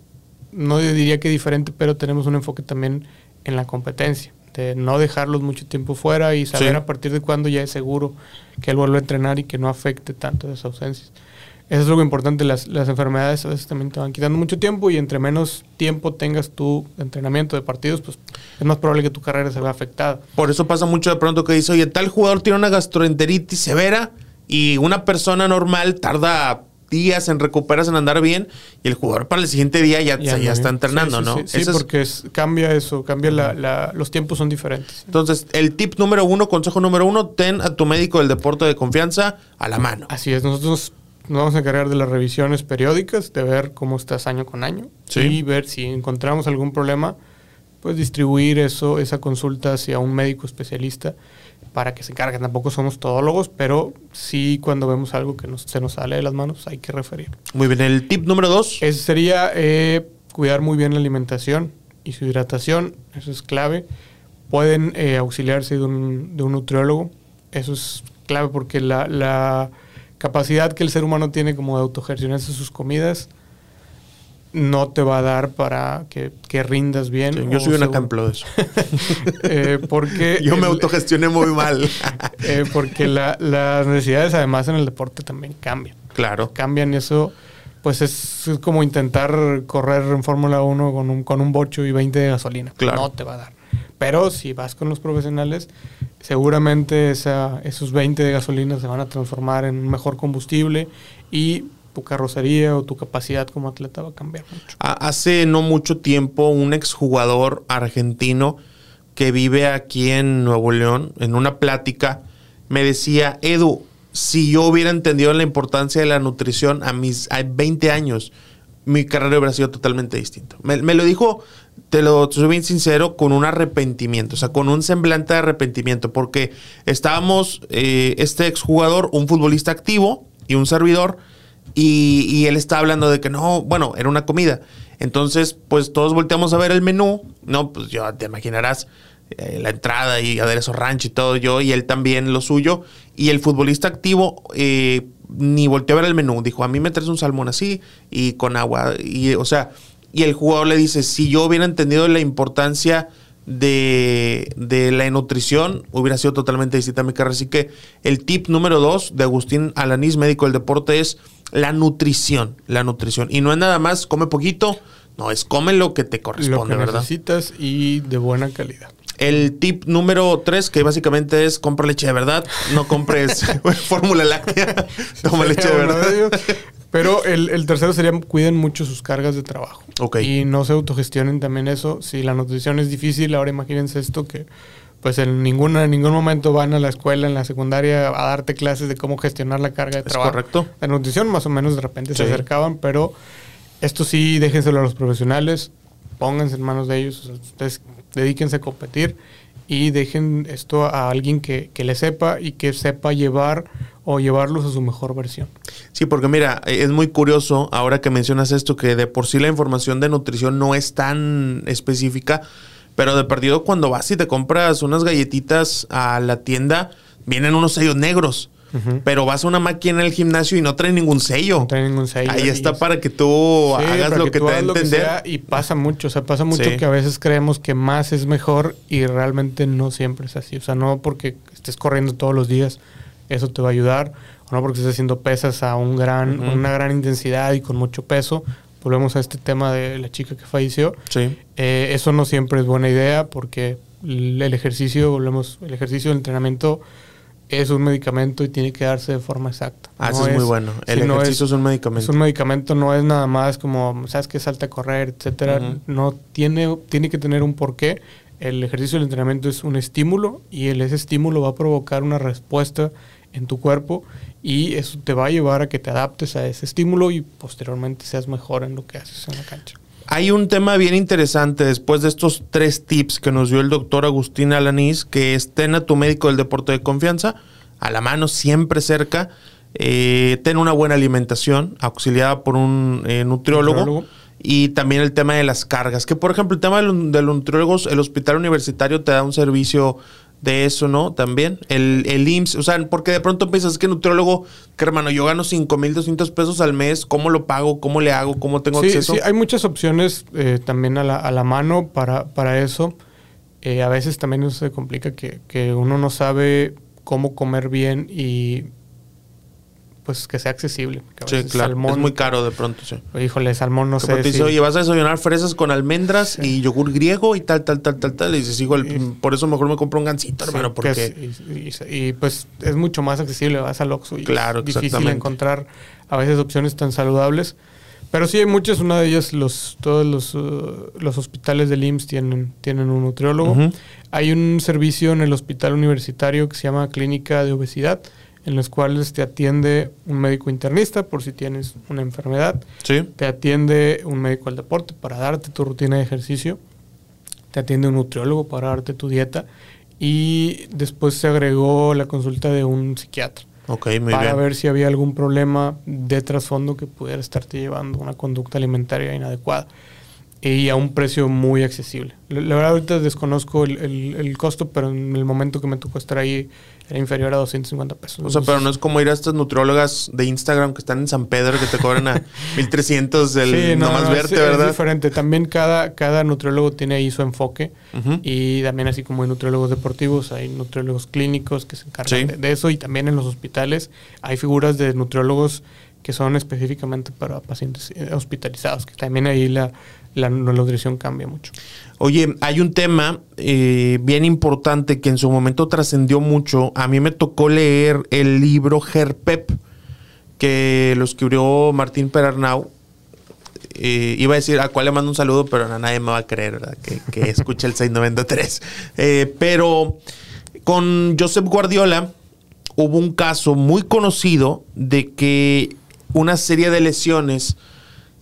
no diría que diferente, pero tenemos un enfoque también en la competencia, de no dejarlos mucho tiempo fuera y saber a partir de cuándo ya es seguro que él vuelva a entrenar y que no afecte tanto esas ausencias. Eso es algo importante, las, las enfermedades a veces también te van quitando mucho tiempo y entre menos tiempo tengas tu entrenamiento de partidos, pues es más probable que tu carrera se vea afectada. Por eso pasa mucho de pronto que dice, oye, tal jugador tiene una gastroenteritis severa y una persona normal tarda días en recuperarse, en andar bien, y el jugador para el siguiente día ya, ya, está entrenando, ¿no? Sí, porque cambia eso, cambia la, los tiempos son diferentes. Entonces, el tip número uno, consejo número uno, ten a tu médico del deporte de confianza a la mano. Así es, nosotros nos vamos a encargar de las revisiones periódicas, de ver cómo estás año con año y ver si encontramos algún problema, pues distribuir eso, esa consulta hacia un médico especialista para que se encarguen. Tampoco somos todólogos, pero sí cuando vemos algo que se nos sale de las manos hay que referir. Muy bien, el tip número dos. Ese sería eh, cuidar muy bien la alimentación y su hidratación, eso es clave, pueden eh, auxiliarse de un, de un nutriólogo. Eso es clave porque la, la capacidad que el ser humano tiene como de autogestionarse sus comidas no te va a dar para que, que rindas bien. Sí, yo soy un ejemplo de eso. Eh, porque Yo me el- autogestioné muy mal. eh, porque la- las necesidades además en el deporte también cambian. claro. Cambian eso, pues es, es como intentar correr en Fórmula 1 con un, con un bocho y 20 de gasolina. Claro. No te va a dar. Pero si vas con los profesionales, seguramente esa, esos 20 de gasolina se van a transformar en un mejor combustible y tu carrocería o tu capacidad como atleta va a cambiar mucho. A- Hace no mucho tiempo, un exjugador argentino que vive aquí en Nuevo León, en una plática, me decía, Edu, si yo hubiera entendido la importancia de la nutrición a mis a 20 años, mi carrera hubiera sido totalmente distinta. Me, lo dijo, te lo soy bien sincero, con un arrepentimiento, o sea, con un semblante de arrepentimiento, porque estábamos, eh, este exjugador, un futbolista activo y un servidor, y, él estaba hablando de que no, bueno, era una comida. Entonces, pues todos volteamos a ver el menú. No, pues ya te imaginarás eh, la entrada y aderezo ranch y todo yo, y él también lo suyo. Y el futbolista activo eh, ni volteó a ver el menú. Dijo, a mí me traes un salmón así y con agua. Y, o sea, y el jugador le dice, si yo hubiera entendido la importancia de, de la nutrición, hubiera sido totalmente distinta mi carrera. Así que el tip número dos de Agustín Alanís, médico del deporte, es la nutrición. La nutrición. Y no es nada más come poquito, no, es come lo que te Lo corresponde, que ¿verdad? necesitas y de buena calidad. El tip número tres, que básicamente es compra leche de verdad, no compres fórmula láctea, toma leche de verdad. Pero el, el tercero sería cuiden mucho sus cargas de trabajo. Ok. Y no se autogestionen también eso. Si la nutrición es difícil, ahora imagínense esto que pues en ninguna, en ningún momento van a la escuela, en la secundaria, a darte clases de cómo gestionar la carga de Es trabajo. correcto. La nutrición más o menos de repente se acercaban, pero esto sí déjenselo a los profesionales, pónganse en manos de ellos, o sea, ustedes dedíquense a competir y dejen esto a alguien que, que le sepa y que sepa llevar o llevarlos a su mejor versión. Sí, porque mira, eh, es muy curioso ahora que mencionas esto, que de por sí la información de nutrición no es tan específica, pero de perdido cuando vas y te compras unas galletitas a la tienda, vienen unos sellos negros. Pero vas a una máquina en el gimnasio y no trae ningún sello. No trae ningún sello. Ahí está es- para que tú Sí, hagas lo que, te da a entender. sea, y pasa mucho, o sea, pasa mucho Sí. que a veces creemos que más es mejor y realmente no siempre es así. O sea, no porque estés corriendo todos los días, eso te va a ayudar, o no porque estés haciendo pesas a un gran, Ujú. una gran intensidad y con mucho peso. Volvemos a este tema de la chica que falleció. Sí. Eh, eso no siempre es buena idea porque el el ejercicio, volvemos, el ejercicio, el entrenamiento es un medicamento y tiene que darse de forma exacta. Ah, No eso es muy bueno. El no ejercicio es, un es medicamento. un medicamento, no es nada más como, sabes que salta a correr, etcétera. No tiene, tiene que tener un porqué. El ejercicio del entrenamiento es un estímulo y el, ese estímulo va a provocar una respuesta en tu cuerpo y eso te va a llevar a que te adaptes a ese estímulo y posteriormente seas mejor en lo que haces en la cancha. Hay un tema bien interesante después de estos tres tips que nos dio el doctor Agustín Alanís, que es ten a tu médico del deporte de confianza a la mano, siempre cerca, eh, ten una buena alimentación, auxiliada por un eh, nutriólogo, Nutriólogo. y también el tema de las cargas, que por ejemplo el tema de los, de los nutriólogos, el hospital universitario te da un servicio de eso, ¿no? También. El, el IMSS, o sea, porque de pronto piensas que nutriólogo, que hermano, yo gano 5.200 pesos al mes, ¿cómo lo pago? ¿Cómo le hago? ¿Cómo tengo Sí, acceso? sí, hay muchas opciones eh, también a la, a la mano para, para eso. Eh, a veces también eso se complica que, que uno no sabe cómo comer bien y pues que sea accesible. Sí, claro. salmón- es muy caro de pronto, sí. Híjole, salmón no Que sé te dice, si- oye, vas a desayunar fresas con almendras y yogur griego y tal, tal, tal, tal, tal. Y dices, igual, por eso mejor me compro un gansito, Sí, hermano, que porque... es- y, y- y, pues es mucho más accesible, vas al Oxxo y Claro, es difícil encontrar a veces opciones tan saludables. Pero sí hay muchas, una de ellas, los, todos los, uh, los hospitales del IMSS tienen, tienen un nutriólogo. Hay un servicio en el hospital universitario que se llama Clínica de Obesidad, en los cuales te atiende un médico internista por si tienes una enfermedad, Sí. te atiende un médico del deporte para darte tu rutina de ejercicio, te atiende un nutriólogo para darte tu dieta y después se agregó la consulta de un psiquiatra Ok, muy para bien. ver si había algún problema de trasfondo que pudiera estarte llevando una conducta alimentaria inadecuada. y a un precio muy accesible. La, verdad ahorita desconozco el, el- el costo, pero en el momento que me tocó estar ahí inferior a 250 pesos. O sea, pero no es como ir a estas nutriólogas de Instagram que están en San Pedro que te cobran a 1300 el Sí, no, nomás no, verte, es, es ¿verdad? diferente. También cada, cada nutriólogo tiene ahí su enfoque. Y también así como hay nutriólogos deportivos, hay nutriólogos clínicos que se encargan Sí. de, de eso. Y también en los hospitales hay figuras de nutriólogos que son específicamente para pacientes eh, hospitalizados. Que también ahí la, la nutrición cambia mucho. Oye, hay un tema eh, bien importante que en su momento trascendió mucho. A mí me tocó leer el libro Herpep, que lo escribió Martín Perarnau. Eh, iba a decir a cuál le mando un saludo, pero a nadie me va a creer, ¿verdad? Que, que escuche el 693. Eh, pero con Josep Guardiola hubo un caso muy conocido de que una serie de lesiones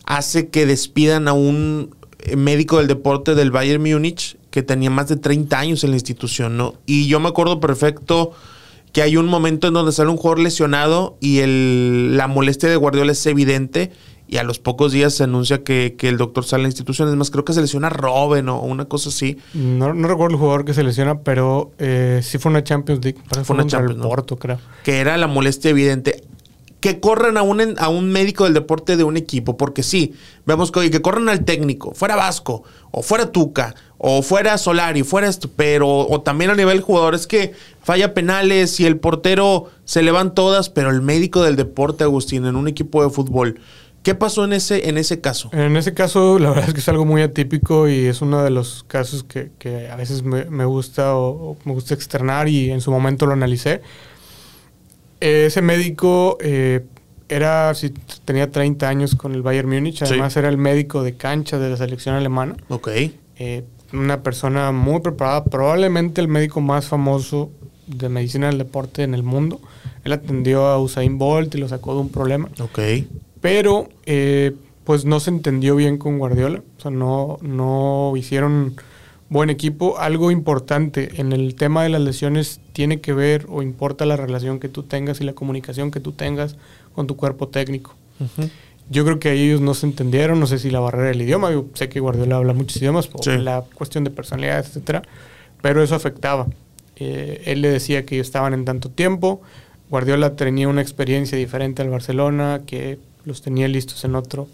hace que despidan a un médico del deporte del Bayern Múnich que tenía más de 30 años en la institución, ¿no? Y yo me acuerdo perfecto que hay un momento en donde sale un jugador lesionado y el, la molestia de Guardiola es evidente y a los pocos días se anuncia que, que el doctor sale a la institución. Es más, creo que se lesiona Robben o una cosa así. No, no recuerdo el jugador que se lesiona, pero eh, sí fue una Champions League. Fue fue una Champions, el ¿no? Porto, creo. que era la molestia evidente. Que corran a un, a un médico del deporte de un equipo, porque sí, vemos que, oye, que corran al técnico, fuera Vasco, o fuera Tuca, o fuera Solari, fuera esto, pero, o también a nivel jugador, es que falla penales y el portero se le van todas, pero el médico del deporte, Agustín, en un equipo de fútbol, ¿qué pasó en ese, en ese caso? En ese caso, la verdad es que es algo muy atípico y es uno de los casos que, que a veces me, me gusta o me gusta externar y en su momento lo analicé. Ese médico eh, era, si tenía 30 años con el Bayern Múnich, Sí. además era el médico de cancha de la selección alemana. Ok. Eh, una persona muy preparada, probablemente el médico más famoso de medicina del deporte en el mundo. Él atendió a Usain Bolt y lo sacó de un problema. Ok. Pero, eh, pues no se entendió bien con Guardiola. O sea, no, no hicieron buen equipo. Algo importante en el tema de las lesiones tiene que ver o importa la relación que tú tengas y la comunicación que tú tengas con tu cuerpo técnico. Yo creo que ahí ellos no se entendieron, no sé si la barrera del idioma, yo sé que Guardiola habla muchos idiomas, por Sí. la cuestión de personalidad, etcétera, pero eso afectaba. Eh, él le decía que ellos estaban en tanto tiempo, Guardiola tenía una experiencia diferente al Barcelona, que los tenía listos en otro,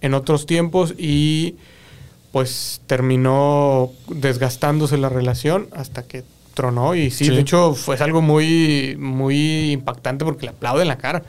en otros tiempos y pues terminó desgastándose la relación hasta que tronó y sí, Sí. de hecho fue algo muy muy impactante porque le aplaude en la cara.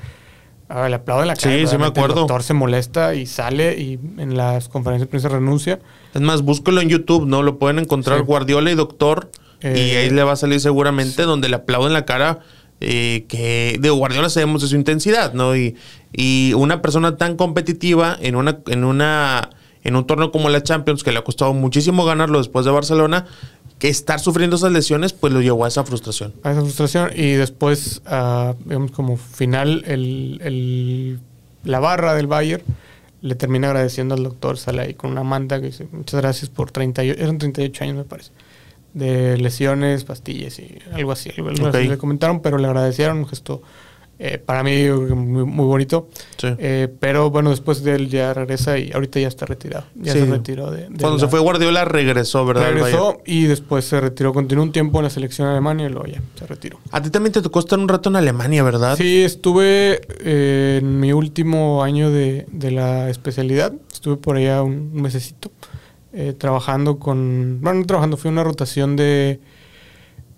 Ah, le aplaude en la cara. sí me Obviamente acuerdo. El doctor se molesta y sale y en las conferencias de prensa renuncia. Es más, búsquelo en YouTube, ¿no? Lo pueden encontrar Sí. Guardiola y Doctor. y Eh, ahí le va a salir seguramente donde le aplauden la cara. eh, que de Guardiola sabemos de su intensidad, ¿no? Y, y una persona tan competitiva en una, en una, en un torneo como la Champions, que le ha costado muchísimo ganarlo después de Barcelona, que estar sufriendo esas lesiones, pues lo llevó a esa frustración. a esa frustración y después, ah, digamos, como final, el, el- la barra del Bayern le termina agradeciendo al doctor, sale ahí con una manta que dice, muchas gracias por 38, eran 38 años me parece, de lesiones, pastillas y algo así, algo, así le comentaron, pero le agradecieron, un gesto eh, para mí muy, muy bonito, Sí. Eh, pero bueno, después de él ya regresa y ahorita ya está retirado, ya Sí. se retiró de... de Cuando la- se fue Guardiola regresó, ¿verdad? Regresó y después se retiró, continuó un tiempo en la selección alemana y luego ya se retiró. A ti también te tocó estar un rato en Alemania, ¿verdad? Sí, estuve eh, en mi último año de, de la especialidad. Estuve por allá un mesecito eh, trabajando con... Bueno, no trabajando, fue una rotación de...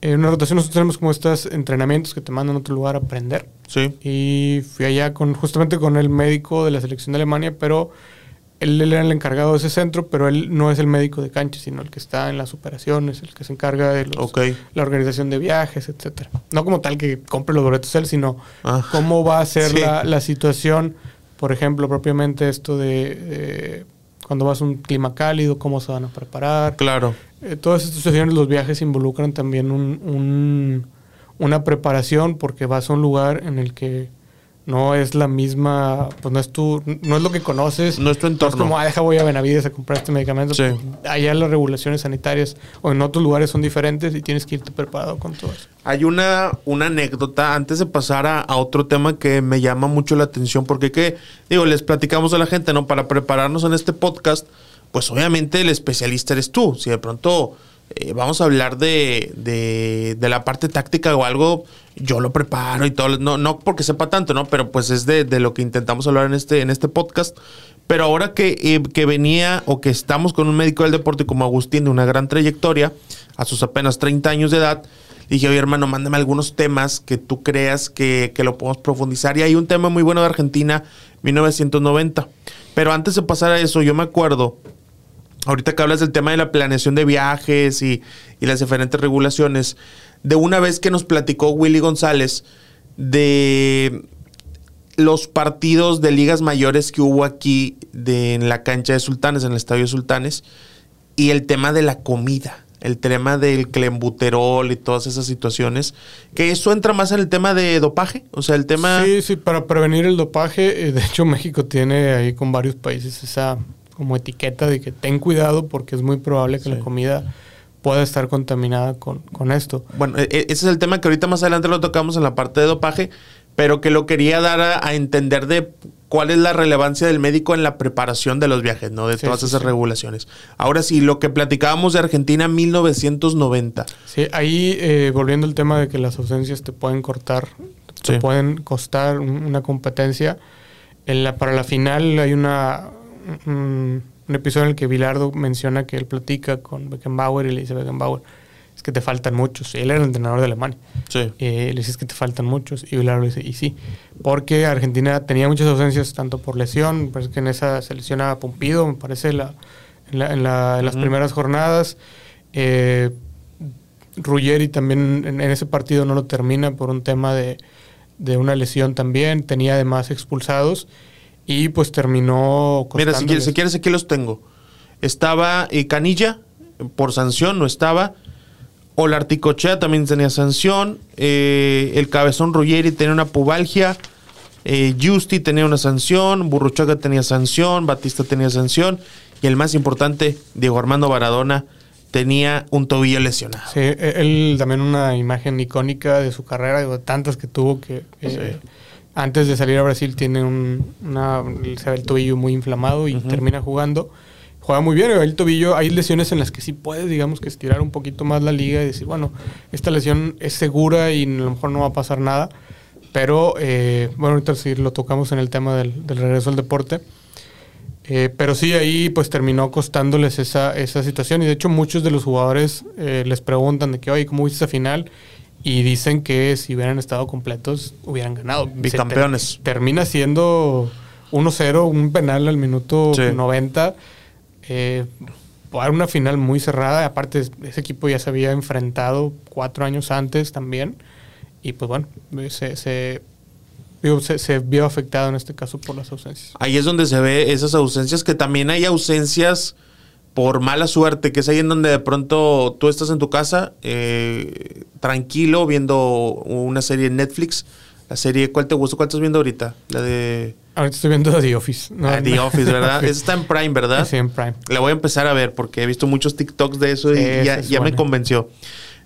En una rotación nosotros tenemos como estos entrenamientos que te mandan a otro lugar a aprender. Sí. Y fui allá con justamente con el médico de la selección de Alemania, pero él, él era el encargado de ese centro, pero él no es el médico de cancha, sino el que está en las operaciones, el que se encarga de los, la organización de viajes, etcétera. No como tal que compre los boletos él, sino Ah. cómo va a ser Sí. la, la situación, por ejemplo, propiamente esto de, de cuando vas a un clima cálido, cómo se van a preparar. Claro. Eh, todas estas situaciones, los viajes involucran también un, un- una preparación porque vas a un lugar en el que no es la misma, pues no es tu, no es lo que conoces. No es tu entorno. como, ah, deja voy a Benavides a comprar este medicamento. Sí. Allá las regulaciones sanitarias o en otros lugares son diferentes y tienes que irte preparado con todo eso. Hay una, una anécdota antes de pasar a, a otro tema que me llama mucho la atención porque que, digo, les platicamos a la gente, ¿no? Para prepararnos en este podcast, pues obviamente el especialista eres tú. Si de pronto eh, vamos a hablar de, de, la parte táctica o algo, yo lo preparo y todo, no, no porque sepa tanto, ¿no? Pero pues es de, de lo que intentamos hablar en este, en este podcast. Pero ahora que, eh, que, venía o que estamos con un médico del deporte como Agustín de una gran trayectoria, a sus apenas 30 años de edad, dije, oye hermano, mándame algunos temas que tú creas que, que lo podemos profundizar. Y hay un tema muy bueno de Argentina, 1990. Pero antes de pasar a eso, yo me acuerdo ahorita que hablas del tema de la planeación de viajes y, y, las diferentes regulaciones, de una vez que nos platicó Willy González de los partidos de ligas mayores que hubo aquí de, en la cancha de Sultanes, en el estadio de Sultanes, y el tema de la comida, el tema del clembuterol y todas esas situaciones, que eso entra más en el tema de dopaje, o sea, el tema... Sí, sí, para prevenir el dopaje, eh, de hecho México tiene ahí con varios países esa como etiqueta de que ten cuidado porque es muy probable que sí. la comida pueda estar contaminada con, con, esto. Bueno, e, ese es el tema que ahorita más adelante lo tocamos en la parte de dopaje, pero que lo quería dar a, a entender de cuál es la relevancia del médico en la preparación de los viajes, ¿no? De sí, todas sí, esas sí. regulaciones. Ahora sí, lo que platicábamos de Argentina 1990. Sí, ahí eh, volviendo al tema de que las ausencias te pueden cortar, te pueden costar una competencia. En la, para la final hay una, un, un, episodio en el que Bilardo menciona que él platica con Beckenbauer y le dice Beckenbauer, es que te faltan muchos. Él era el entrenador de Alemania. Sí. Eh, le dice es que te faltan muchos. Y Bilardo le dice, y sí, porque Argentina tenía muchas ausencias, tanto por lesión, parece que en esa se lesiona a Pumpido, me parece, la, en, la, en, la, en las uh -huh. primeras jornadas. Eh, Ruggeri también en, en, ese partido no lo termina por un tema de, de una lesión también. Tenía además expulsados y pues terminó. Mira, si quieres, si quieres, aquí los tengo. Estaba eh, Canilla por sanción, no estaba. Olarticochea también tenía sanción. Eh, el cabezón Ruggeri tenía una pubalgia. Eh, Justi tenía una sanción. Burruchaga tenía sanción. Batista tenía sanción. Y el más importante, Diego Armando Baradona tenía un tobillo lesionado. Sí, él también una imagen icónica de su carrera, de tantas que tuvo que. Eh, sí antes de salir a Brasil tiene un, una, se ve el tobillo muy inflamado y uh -huh. termina jugando. Juega muy bien, el tobillo, hay lesiones en las que sí puedes, digamos, que estirar un poquito más la liga y decir, bueno, esta lesión es segura y a lo mejor no va a pasar nada. Pero, eh, bueno, ahorita sí lo tocamos en el tema del, del regreso al deporte. Eh, pero sí, ahí pues terminó costándoles esa, esa situación. Y de hecho, muchos de los jugadores eh, les preguntan de que, oye, ¿cómo viste esa final? Y dicen que si hubieran estado completos hubieran ganado. Bicampeones. Ter termina siendo 1-0, un penal al minuto sí. 90. Eh, para una final muy cerrada. Aparte, ese equipo ya se había enfrentado cuatro años antes también. Y pues bueno, se, se, se, se vio afectado en este caso por las ausencias. Ahí es donde se ve esas ausencias, que también hay ausencias por mala suerte, que es ahí en donde de pronto tú estás en tu casa, eh, tranquilo, viendo una serie en Netflix. La serie, ¿cuál te gustó? ¿Cuál estás viendo ahorita? La de... Ahorita estoy viendo The Office. No, ah, The no. Office, ¿verdad? Esa está en Prime, ¿verdad? Sí, en Prime. La voy a empezar a ver porque he visto muchos TikToks de eso y ya, ya me convenció.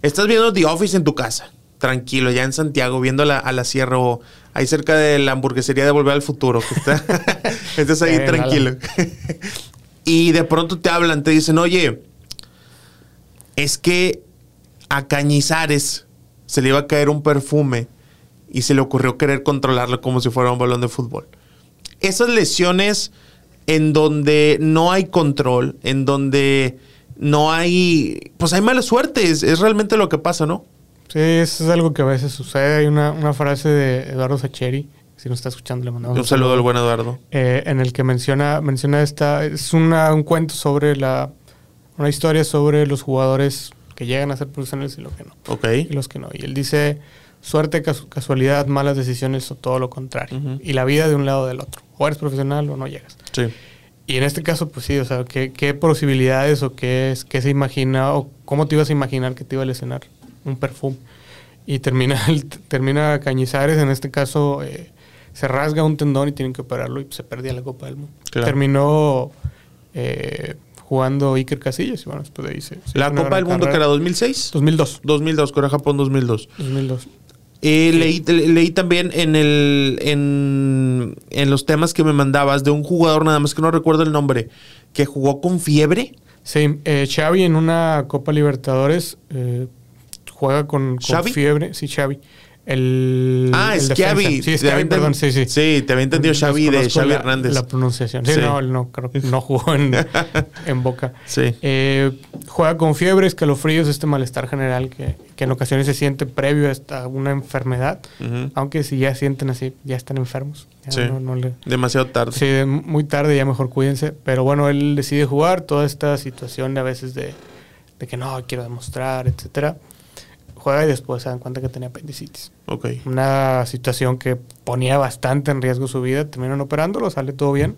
Estás viendo The Office en tu casa, tranquilo, ya en Santiago, viendo la, a la sierra o ahí cerca de la hamburguesería de Volver al Futuro. Que está, estás ahí eh, tranquilo. Y de pronto te hablan, te dicen, oye, es que a Cañizares se le iba a caer un perfume y se le ocurrió querer controlarlo como si fuera un balón de fútbol. Esas lesiones en donde no hay control, en donde no hay, pues hay mala suerte, es, es realmente lo que pasa, ¿no? Sí, eso es algo que a veces sucede. Hay una, una frase de Eduardo Sacheri, si nos está escuchando, le mandamos un, un saludo, saludo al buen Eduardo. Eh, en el que menciona, menciona esta, es una, un cuento sobre la, una historia sobre los jugadores que llegan a ser profesionales y los que no. Ok. Y los que no. Y él dice, suerte, casualidad, malas decisiones o todo lo contrario. Uh -huh. Y la vida de un lado del otro. O eres profesional o no llegas. Sí. Y en este caso, pues sí, o sea, ¿qué, qué posibilidades o qué, es, qué se imagina o cómo te ibas a imaginar que te iba a lesionar un perfume? Y termina, termina Cañizares, en este caso... Eh, se rasga un tendón y tienen que operarlo y se perdía la Copa del Mundo. Claro. Terminó eh, jugando Iker Casillas y bueno, después de ahí se... se ¿La Copa del Mundo que era 2006? 2002. 2002, Corea Japón 2002. 2002. Eh, leí, leí también en, el, en, en los temas que me mandabas de un jugador, nada más que no recuerdo el nombre, que jugó con fiebre. Sí, eh, Xavi en una Copa Libertadores eh, juega con, con ¿Xavi? fiebre. Sí, Xavi. El, Ah, el es. Xavi. Sí, es Xavi, perdón. Sí, sí. Sí, te había entendido Xavi de Xavi Hernández. La pronunciación. Sí, Sí. no, no, creo que no jugó en, en Boca. Sí. Eh, juega con fiebre, escalofríos, este malestar general que, que en ocasiones se siente previo a una enfermedad. Aunque si ya sienten así, ya están enfermos. Ya Sí. no- no le- Demasiado tarde. Sí, muy tarde, ya mejor cuídense. Pero bueno, él decide jugar toda esta situación de a veces de, de que no, quiero demostrar, etcétera. Juega y después se dan cuenta que tenía apendicitis. Ok. Una situación que ponía bastante en riesgo su vida. Terminan operándolo, sale todo bien.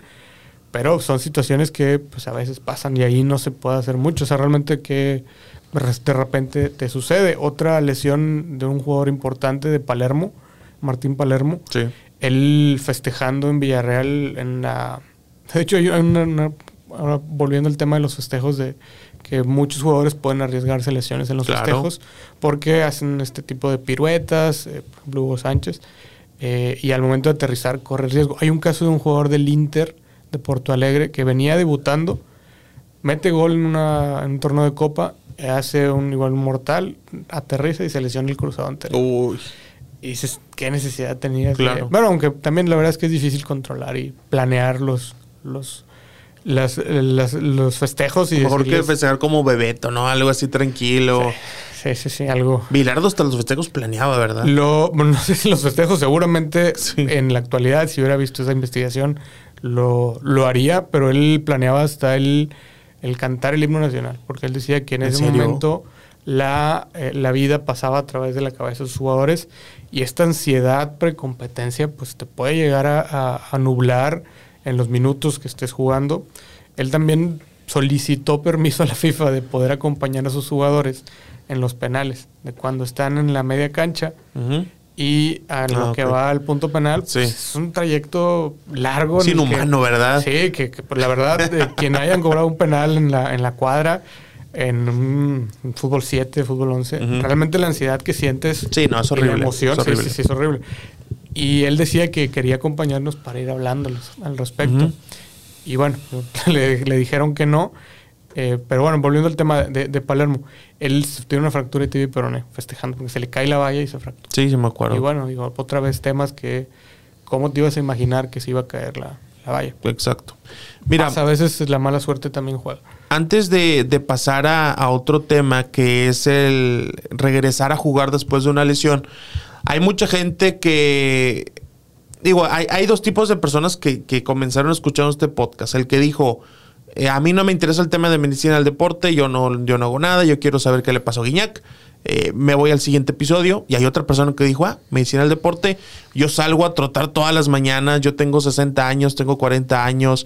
Pero son situaciones que pues a veces pasan y ahí no se puede hacer mucho. O sea, realmente que de repente te sucede. Otra lesión de un jugador importante de Palermo, Martín Palermo. Sí. Él festejando en Villarreal en la... De hecho, hay una- una- ahora volviendo al tema de los festejos, de que muchos jugadores pueden arriesgarse lesiones en los Claro. festejos porque hacen este tipo de piruetas, eh, por ejemplo, Hugo Sánchez, eh, y al momento de aterrizar corre el riesgo. Hay un caso de un jugador del Inter de Porto Alegre que venía debutando, mete gol en, una- en un torneo de copa, hace un igual mortal, aterriza y se lesiona el cruzado anterior. Uy. Y dices, ¿qué necesidad tenías? de- Claro. Bueno, aunque también la verdad es que es difícil controlar y planear los, los, las- las- los festejos y Mejor que festejar como Bebeto, ¿no? Algo así tranquilo. Sí, sí, sí, algo. Bilardo hasta los festejos planeaba, ¿verdad? Lo, bueno, no sé si los festejos, seguramente Sí. en la actualidad, si hubiera visto esa investigación, lo, lo haría, pero él planeaba hasta el, el cantar el himno nacional, porque él decía que en, ¿En ese serio? momento la, eh, la vida pasaba a través de la cabeza de sus jugadores y esta ansiedad precompetencia pues te puede llegar a, a- a nublar en los minutos que estés jugando. Él también solicitó permiso a la FIFA de poder acompañar a sus jugadores en los penales, de cuando están en la media cancha y a lo Ah, que va al punto penal, pues, Sí. es un trayecto largo. Es el que- inhumano, ¿verdad? Sí, que, que, pues, la verdad, eh, quien hayan cobrado un penal en la, en la cuadra, en un en fútbol 7, fútbol 11, Ujú. realmente la ansiedad que sientes Sí, no, es horrible, la emoción, es sí, sí, sí, es horrible. Y él decía que quería acompañarnos para ir hablándoles al respecto. Ujú. Y bueno, le, le dijeron que no. eh, pero bueno, volviendo al tema de, de Palermo, él tiene una fractura de tibia y peroné, festejando, porque se le cae la valla y se fractura. Sí, sí me acuerdo. Y bueno, digo, otra vez temas que, ¿cómo te ibas a imaginar que se iba a caer la, la valla? Exacto. Mira, Pasa, a veces la mala suerte también juega. antes de, de pasar a, a otro tema que es el regresar a jugar después de una lesión, hay mucha gente que... Digo, hay, hay dos tipos de personas que, que comenzaron escuchando este podcast. El que dijo, eh, a mí no me interesa el tema de medicina del deporte, yo no, yo no hago nada, yo quiero saber qué le pasó a Guiñac. eh, me voy al siguiente episodio. Y hay otra persona que dijo, ah, medicina del deporte, yo salgo a trotar todas las mañanas, yo tengo 60 años, tengo 40 años.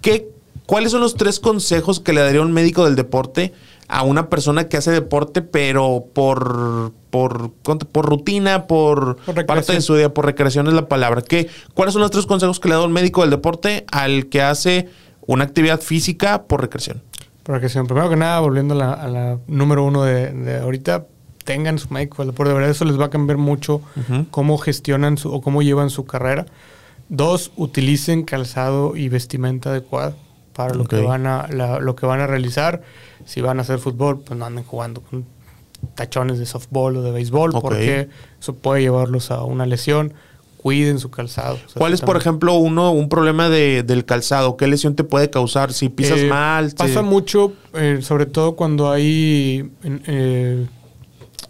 ¿Qué, ¿Cuáles son los tres consejos que le daría un médico del deporte a una persona que hace deporte, pero por, por, por rutina, por, Por parte recreación. de su día, por recreación es la palabra? ¿Qué, ¿Cuáles son los tres consejos que le da un médico del deporte al que hace una actividad física por recreación? Porque si, primero que nada, volviendo a la, a la número uno de, de ahorita, tengan su médico del deporte. De verdad, eso les va a cambiar mucho cómo gestionan su, o cómo llevan su carrera. Dos, utilicen calzado y vestimenta adecuada para lo, que van a, la- lo que van a realizar. Si van a hacer fútbol, pues no anden jugando con tachones de softball o de béisbol, porque eso puede llevarlos a una lesión. Cuiden su calzado. O sea, ¿Cuál es, por ejemplo, uno, un problema de- del calzado? ¿Qué lesión te puede causar? Si pisas Eh, mal. si- Pasa mucho, eh, sobre todo cuando hay eh,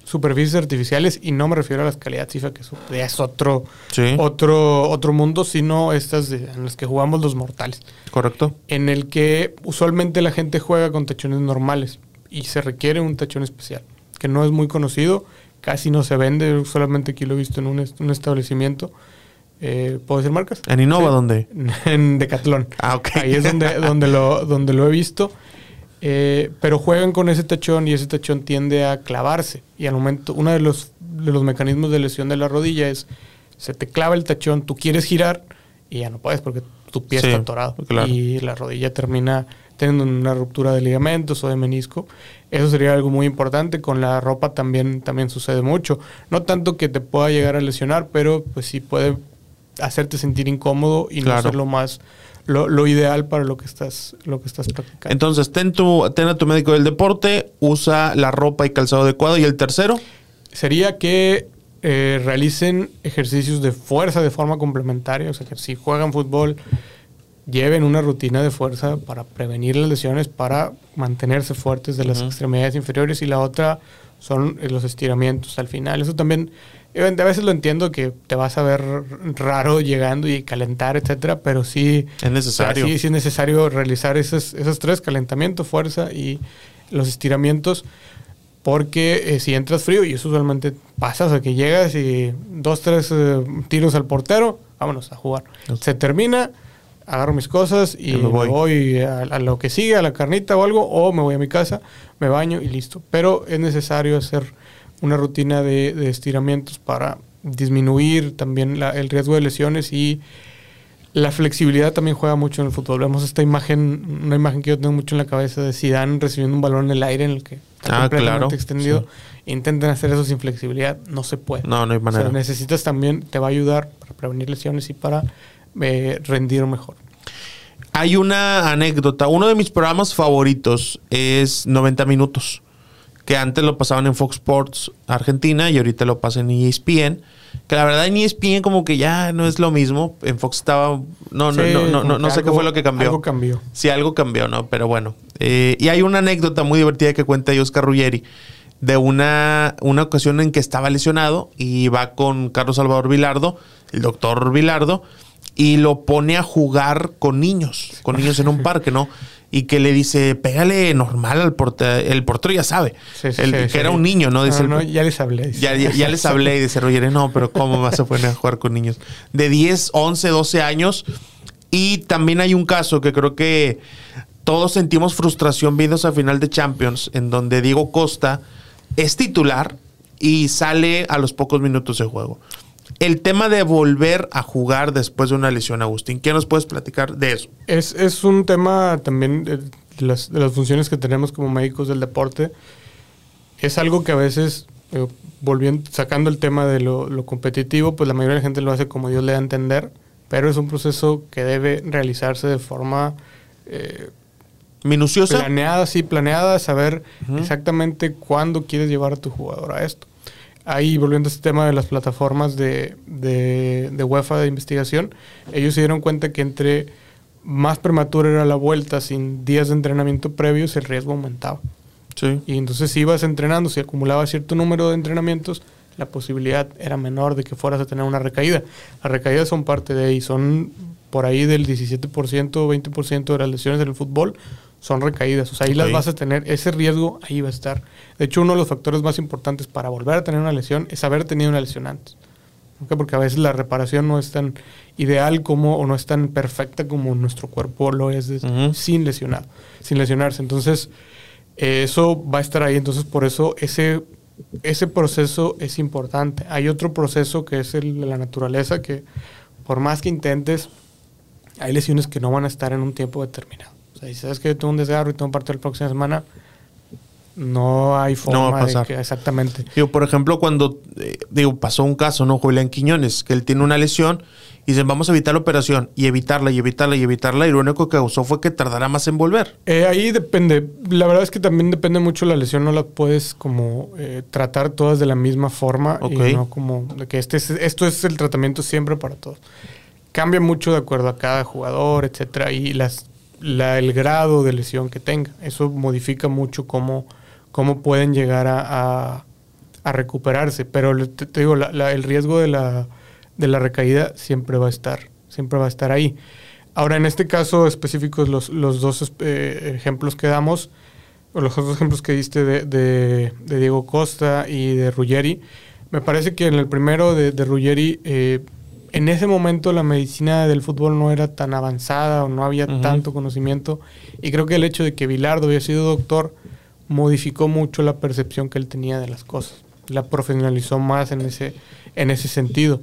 superficies artificiales, y no me refiero a las calidades FIFA, que eso ya es otro, Sí. otro, otro mundo, sino estas de- en las que jugamos los mortales, Correcto. en el que usualmente la gente juega con tachones normales y se requiere un tachón especial, que no es muy conocido, casi no se vende, solamente aquí lo he visto en un, un establecimiento. Eh, ¿Puedo decir marcas? ¿En Innova dónde? En Decathlon. Ah, ok. Ahí es donde, donde, lo, donde lo he visto. Eh, pero juegan con ese tachón y ese tachón tiende a clavarse. Y al momento, uno de los, de los mecanismos de lesión de la rodilla es, se te clava el tachón, tú quieres girar y ya no puedes porque tu pie Sí, está atorado. claro. Y la rodilla termina teniendo una ruptura de ligamentos o de menisco. Eso sería algo muy importante. Con la ropa también, también sucede mucho. No tanto que te pueda llegar a lesionar, pero pues sí puede hacerte sentir incómodo y no ser lo más lo, ideal para lo que estás lo que estás practicando. Entonces, ten, tu, ten a tu médico del deporte, usa la ropa y calzado adecuado. ¿Y el tercero? Sería que eh, realicen ejercicios de fuerza de forma complementaria. O sea, que si juegan fútbol, lleven una rutina de fuerza para prevenir las lesiones, para mantenerse fuertes de las extremidades inferiores. Y la otra son eh, los estiramientos al final. Eso también a veces lo entiendo que te vas a ver raro llegando y calentar, etcétera, pero sí es necesario. sí, sí es necesario realizar esos, esos tres, calentamiento, fuerza y los estiramientos, porque eh, si entras frío, y eso usualmente pasa, o sea, que llegas y dos, tres eh, tiros al portero, vámonos a jugar. Se termina, agarro mis cosas y me voy, a, a, lo que sigue, a la carnita o algo, o me voy a mi casa, me baño y listo. Pero es necesario hacer una rutina de, estiramientos para disminuir también el riesgo de lesiones y la flexibilidad también juega mucho en el fútbol. Vemos esta imagen, una imagen que yo tengo mucho en la cabeza de Zidane recibiendo un balón en el aire en el que está ah, completamente extendido. Intenten hacer eso sin flexibilidad, no se puede. No, no hay manera. necesitas también, te va a ayudar para prevenir lesiones y para eh, rendir mejor. Hay una anécdota. Uno de mis programas favoritos es 90 minutos que antes lo pasaban en Fox Sports Argentina y ahorita lo pasan en ESPN. Que la verdad en ESPN como que ya no es lo mismo. En Fox estaba... No, no, no, no, no, sé qué fue lo que cambió. Algo cambió. Sí, algo cambió, ¿no? Pero bueno. Eh, y hay una anécdota muy divertida que cuenta Oscar Ruggeri de una, una ocasión en que estaba lesionado y va con Carlos Salvador Vilardo, el doctor Vilardo, y lo pone a jugar con niños, con niños en un parque, ¿no? Y que le dice, pégale normal al portero. El portero ya sabe. el, que era un niño, ¿no? Dice, ya les hablé. Ya, ya, les hablé y dice Roger, no, pero ¿cómo vas a poner a jugar con niños? De 10, 11, 12 años. Y también hay un caso que creo que todos sentimos frustración viendo esa final de Champions, en donde Diego Costa es titular y sale a los pocos minutos de juego el tema de volver a jugar después de una lesión, Agustín. ¿Qué nos puedes platicar de eso? Es, un tema también de las, funciones que tenemos como médicos del deporte. Es algo que a veces, eh, volviendo, sacando el tema de lo, competitivo, pues la mayoría de la gente lo hace como Dios le da a entender, pero es un proceso que debe realizarse de forma... Eh, minuciosa. Planeada, sí, planeada, saber exactamente cuándo quieres llevar a tu jugador a esto ahí volviendo a este tema de las plataformas de, de, UEFA de investigación, ellos se dieron cuenta que entre más prematura era la vuelta sin días de entrenamiento previos, el riesgo aumentaba. Sí. Y entonces si ibas entrenando, si acumulabas cierto número de entrenamientos, la posibilidad era menor de que fueras a tener una recaída. Las recaídas son parte de ahí, son por ahí del 17% o 20% de las lesiones en el fútbol son recaídas. O sea, ahí las vas a tener, ese riesgo ahí va a estar. De hecho, uno de los factores más importantes para volver a tener una lesión es haber tenido una lesión antes. Porque a veces la reparación no es tan ideal como, o no es tan perfecta como nuestro cuerpo lo es sin lesionar, sin lesionarse. Entonces, eso va a estar ahí. Entonces, por eso ese, ese proceso es importante. Hay otro proceso que es el de la naturaleza, que por más que intentes, hay lesiones que no van a estar en un tiempo determinado. Sea, si sabes que yo tengo un desgarro y tengo un partido la próxima semana, no hay forma de que exactamente. Digo, por ejemplo, cuando eh, digo, pasó un caso, ¿no? Julián Quiñones, que él tiene una lesión y dicen, vamos a evitar la operación y evitarla y evitarla y evitarla y lo único que causó fue que tardará más en volver. Eh, ahí depende. La verdad es que también depende mucho la lesión, no la puedes como eh, tratar todas de la misma forma y no como de que este esto es el tratamiento siempre para todos. Cambia mucho de acuerdo a cada jugador, etcétera, y las el grado de lesión que tenga. Eso modifica mucho cómo, cómo pueden llegar a, recuperarse. Pero te, digo, el riesgo de la, de la recaída siempre va a estar, siempre va a estar ahí. Ahora, en este caso específico, los, los dos eh, ejemplos que damos, o los dos ejemplos que diste de, de, Diego Costa y de Ruggeri, me parece que en el primero de, de eh, en ese momento la medicina del fútbol no era tan avanzada o no había tanto conocimiento y creo que el hecho de que Bilardo había sido doctor modificó mucho la percepción que él tenía de las cosas, la profesionalizó más en ese, en ese sentido.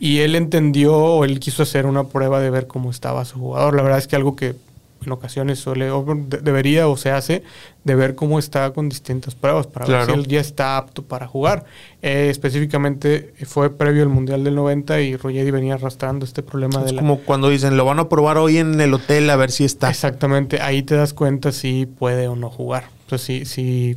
Y él entendió o él quiso hacer una prueba de ver cómo estaba su jugador. La verdad es que algo que en ocasiones suele, o de- debería o se hace, de ver cómo está con distintas pruebas para ver si él ya está apto para jugar. Eh, específicamente eh, fue previo al Mundial del 90 y Ruggeri venía arrastrando este problema de Es la... como cuando dicen, lo van a probar hoy en el hotel a ver si está. Exactamente, ahí te das cuenta si puede o no jugar. Sea, si, si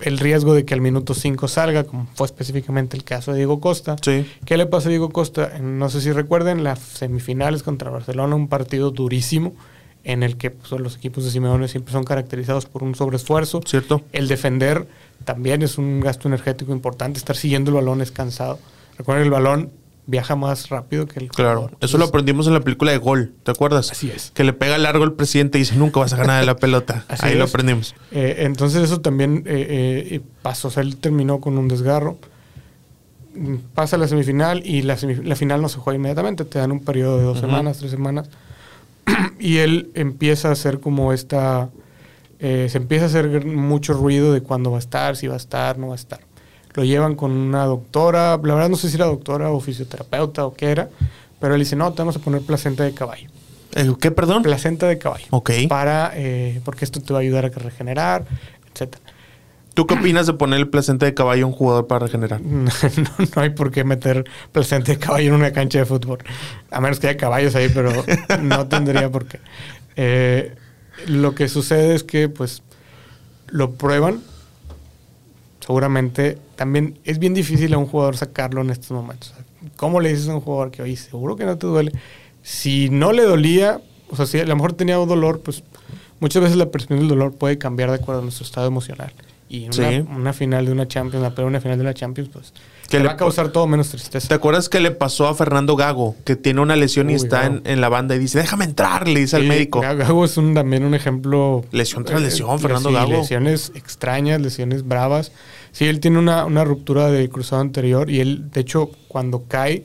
el riesgo de que al minuto 5 salga, como fue específicamente el caso de Diego Costa. Sí. ¿Qué le pasa a Diego Costa? No sé si recuerden, las semifinales contra Barcelona, un partido durísimo en el que pues, los equipos de Simeone siempre son caracterizados por un sobreesfuerzo. ¿Cierto? El defender también es un gasto energético importante. Estar siguiendo el balón es cansado. Recuerden, el balón viaja más rápido que el Claro. jugador. Eso lo aprendimos en la película de Gol, ¿te acuerdas? Así es. Que le pega largo el presidente y dice, nunca vas a ganar de la pelota. Así Ahí lo aprendimos. Eh, entonces eso también eh, eh, pasó. O sea, él terminó con un desgarro. Pasa la semifinal y la, semif- la final no se juega inmediatamente. Te dan un periodo de dos semanas, tres semanas. y él empieza a hacer como esta... eh, se empieza a hacer mucho ruido de cuándo va a estar, si va a estar, no va a estar. Lo llevan con una doctora, la verdad no sé si era doctora o fisioterapeuta o qué era, pero él dice, no, te vamos a poner placenta de caballo Eh, ¿Qué, perdón? placenta de caballo. Ok. Para, eh, porque esto te va a ayudar a que regenerar, etcétera. ¿Tú qué opinas de poner el placenta de caballo a un jugador para regenerar? No, no hay por qué meter placenta de caballo en una cancha de fútbol. A menos que haya caballos ahí, pero no tendría por qué. Eh, lo que sucede es que, pues, lo prueban. Seguramente también es bien difícil a un jugador sacarlo en estos momentos. ¿Cómo le dices a un jugador que, oye, seguro que no te duele? Si no le dolía, o sea, si a lo mejor tenía un dolor, pues muchas veces la percepción del dolor puede cambiar de acuerdo a nuestro estado emocional. Y una, Sí. una final de una Champions, la primera final de la Champions, pues Que te le va a causar todo menos ¿Te tristeza. acuerdas que le pasó a Fernando Gago? Que tiene una lesión y Uy, está en, la banda y dice, déjame entrar, le dice al médico. Ga- Gago es un, también un ejemplo. Lesión tras eh, lesión, Fernando Gago. Lesiones extrañas, lesiones bravas. Sí, él tiene una, una ruptura del cruzado anterior y él, de hecho, cuando cae,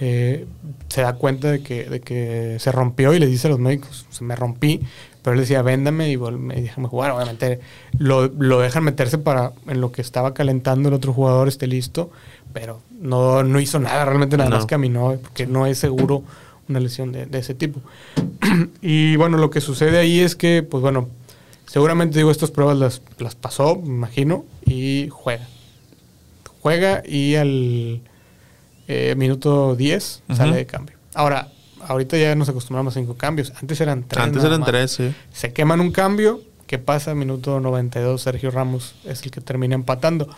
eh, se da cuenta de que, de que se rompió y le dice a los médicos, se me rompí. Pero él decía, véndame y, y déjame jugar. Obviamente lo, lo dejan meterse para en lo que estaba calentando el otro jugador esté listo, pero no, no hizo nada, realmente nada No. más caminó, porque no es seguro una lesión de, de ese tipo. y bueno, lo que sucede ahí es que, pues bueno, seguramente digo, estas pruebas las, las pasó, me imagino, y juega. Juega y al eh, minuto 10 Ujú. sale de cambio. Ahora, ahorita ya nos acostumbramos a cinco cambios. Antes eran tres. Antes eran más. tres, sí. Se queman un cambio. ¿Qué pasa? Minuto 92, Sergio Ramos es el que termina empatando.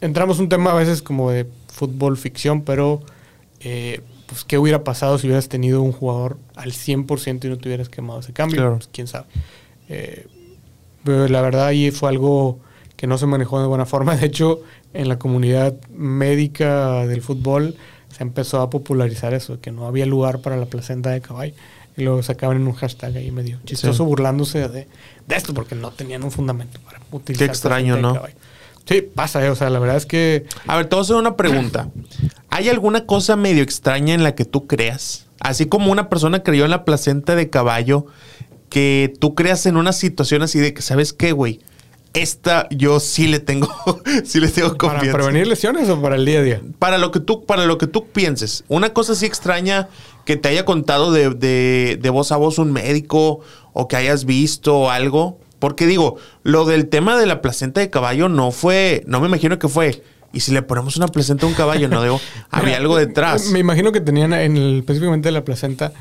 Entramos un tema a veces como de fútbol ficción, pero eh, pues qué hubiera pasado si hubieras tenido un jugador al 100% y no te hubieras quemado ese cambio. Claro. Pues, quién sabe. Eh, pero la verdad ahí fue algo que no se manejó de buena forma. De hecho, en la comunidad médica del fútbol se empezó a popularizar eso, que no había lugar para la placenta de caballo. Y lo sacaban en un hashtag ahí medio chistoso Sí. burlándose de, de esto porque no tenían un fundamento para utilizar. Qué extraño, de ¿no? caballo. Sí, pasa, eh, o sea, la verdad es que A ver, te voy a hacer una pregunta. ¿Hay alguna cosa medio extraña en la que tú creas? Así como una persona creyó en la placenta de caballo, que tú creas en una situación así de que, ¿sabes qué, güey? Esta yo sí le tengo, sí le tengo para confianza. prevenir lesiones o para el día a día. Para lo que tú, para lo que tú pienses. Una cosa así extraña que te haya contado de, de- de voz a voz un médico o que hayas visto algo. Porque digo, lo del tema de la placenta de caballo no fue, no me imagino que fue. Y si le ponemos una placenta a un caballo, no digo, había algo detrás. Me imagino que tenían en el, específicamente la placenta,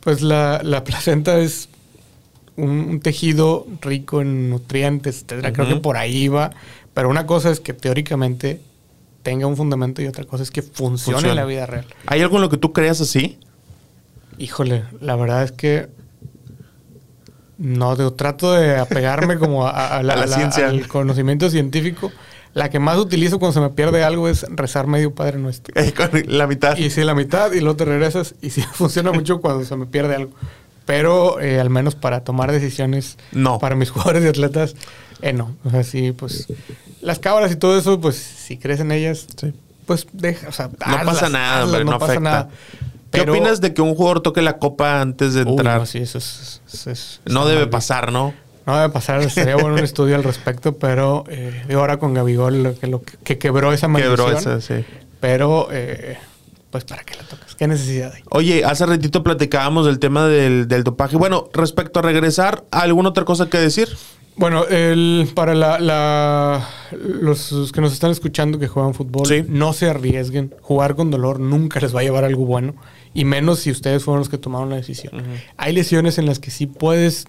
pues la, la placenta es un, un tejido rico en nutrientes. Creo que por ahí va. Pero una cosa es que teóricamente tenga un fundamento y otra cosa es que funcione, Funcione. en la vida real. ¿Hay algo en lo que tú creas así? Híjole, la verdad es que no, digo, trato de apegarme como a, a la, A la a la- ciencia. al conocimiento científico. La que más utilizo cuando se me pierde algo es rezar medio Padre Nuestro. Eh, la mitad. Y si la mitad y luego te regresas y sí funciona mucho cuando se me pierde algo. Pero eh, al menos para tomar decisiones No. para mis jugadores y atletas, eh, no. O sea, sí, pues las cábalas y todo eso, pues si crees en ellas, Sí. pues deja, o sea, No pasa nada, hombre, no pasa afecta. nada. ¿Qué opinas de que un jugador toque la copa antes de Uy, entrar? no, sí, eso es, no debe mal pasar, ¿no? No debe pasar, sería bueno un estudio al respecto, pero eh, ahora con Gabigol lo que, lo que, que quebró esa maldición. Quebró esa, sí. Pero eh, pues ¿para qué la tocas? ¿Qué necesidad hay? Oye, hace ratito platicábamos del tema del, del dopaje. Bueno, respecto a regresar, ¿alguna otra cosa que decir? Bueno, el, para la, la- los que nos están escuchando que juegan fútbol, Sí. no se arriesguen. Jugar con dolor nunca les va a llevar a algo bueno. Y menos si ustedes fueron los que tomaron la decisión. Hay lesiones en las que sí puedes,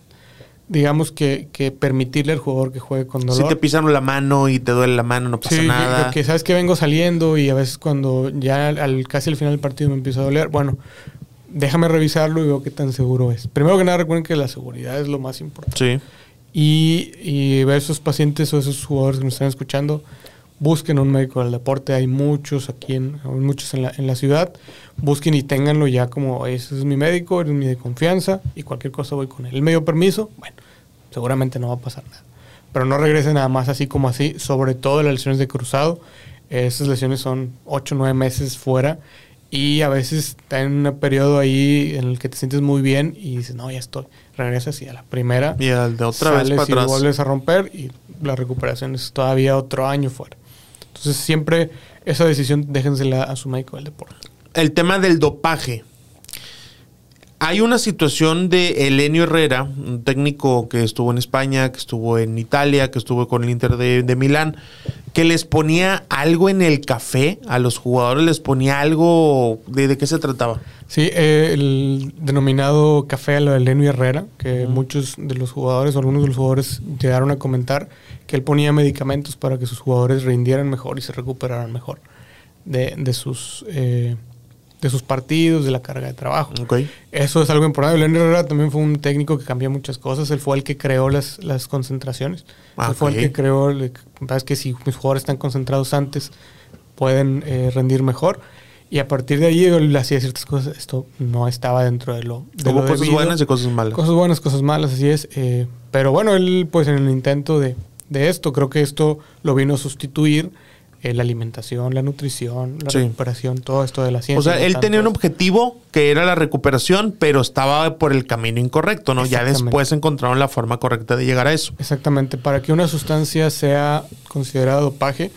digamos que, que permitirle al jugador que juegue con dolor. Si te pisan la mano y te duele la mano, no pasa Sí, nada. que, sabes que vengo saliendo y a veces cuando ya al, casi al final del partido me empieza a doler. Bueno, déjame revisarlo y veo qué tan seguro es. Primero que nada, recuerden que la seguridad es lo más importante. Sí. Y, y ver esos pacientes o esos jugadores que nos están escuchando, busquen un médico del deporte. Hay muchos aquí, en, muchos en la, en la ciudad. Busquen y ténganlo ya como ese es mi médico, es mi de confianza y cualquier cosa voy con él. Él me dio permiso, bueno, seguramente no va a pasar nada. Pero no regresen nada más así como así, sobre todo las lesiones de cruzado. Esas lesiones son 8 o 9 meses fuera y a veces está en un periodo ahí en el que te sientes muy bien y dices, no, ya estoy. Regresas y a la primera Y al de otra vez sales para y atrás. vuelves a romper y la recuperación es todavía otro año fuera. Entonces siempre esa decisión déjensela a su médico del deporte. El tema del dopaje. Hay una situación de Elenio Herrera, un técnico que estuvo en España, que estuvo en Italia, que estuvo con el Inter de, de Milán, que les ponía algo en el café a los jugadores, les ponía algo. ¿De, de qué se trataba? Sí, eh, el denominado café a lo de Lenny Herrera, que muchos de los jugadores o algunos de los jugadores llegaron a comentar que él ponía medicamentos para que sus jugadores rindieran mejor y se recuperaran mejor de, de sus, eh, de sus partidos, de la carga de trabajo. Ok. Eso es algo importante. Lenny Herrera también fue un técnico que cambió muchas cosas. Él fue el que creó las, las concentraciones. Ah, Él fue el que creó, el- sabes que si mis jugadores están concentrados antes, pueden eh, rendir mejor. Y a partir de ahí él hacía ciertas cosas. Esto no estaba dentro de lo. De Hubo lo cosas debido. buenas y cosas malas. Cosas buenas, cosas malas, así es. eh, pero bueno, él, pues en el intento de, de esto, creo que esto lo vino a sustituir eh, la alimentación, la nutrición, la Sí. recuperación, todo esto de la ciencia. O sea, él tenía un objetivo que era la recuperación, pero estaba por el camino incorrecto, ¿no? Ya después encontraron la forma correcta de llegar a eso. Exactamente. Para que una sustancia sea considerada dopaje,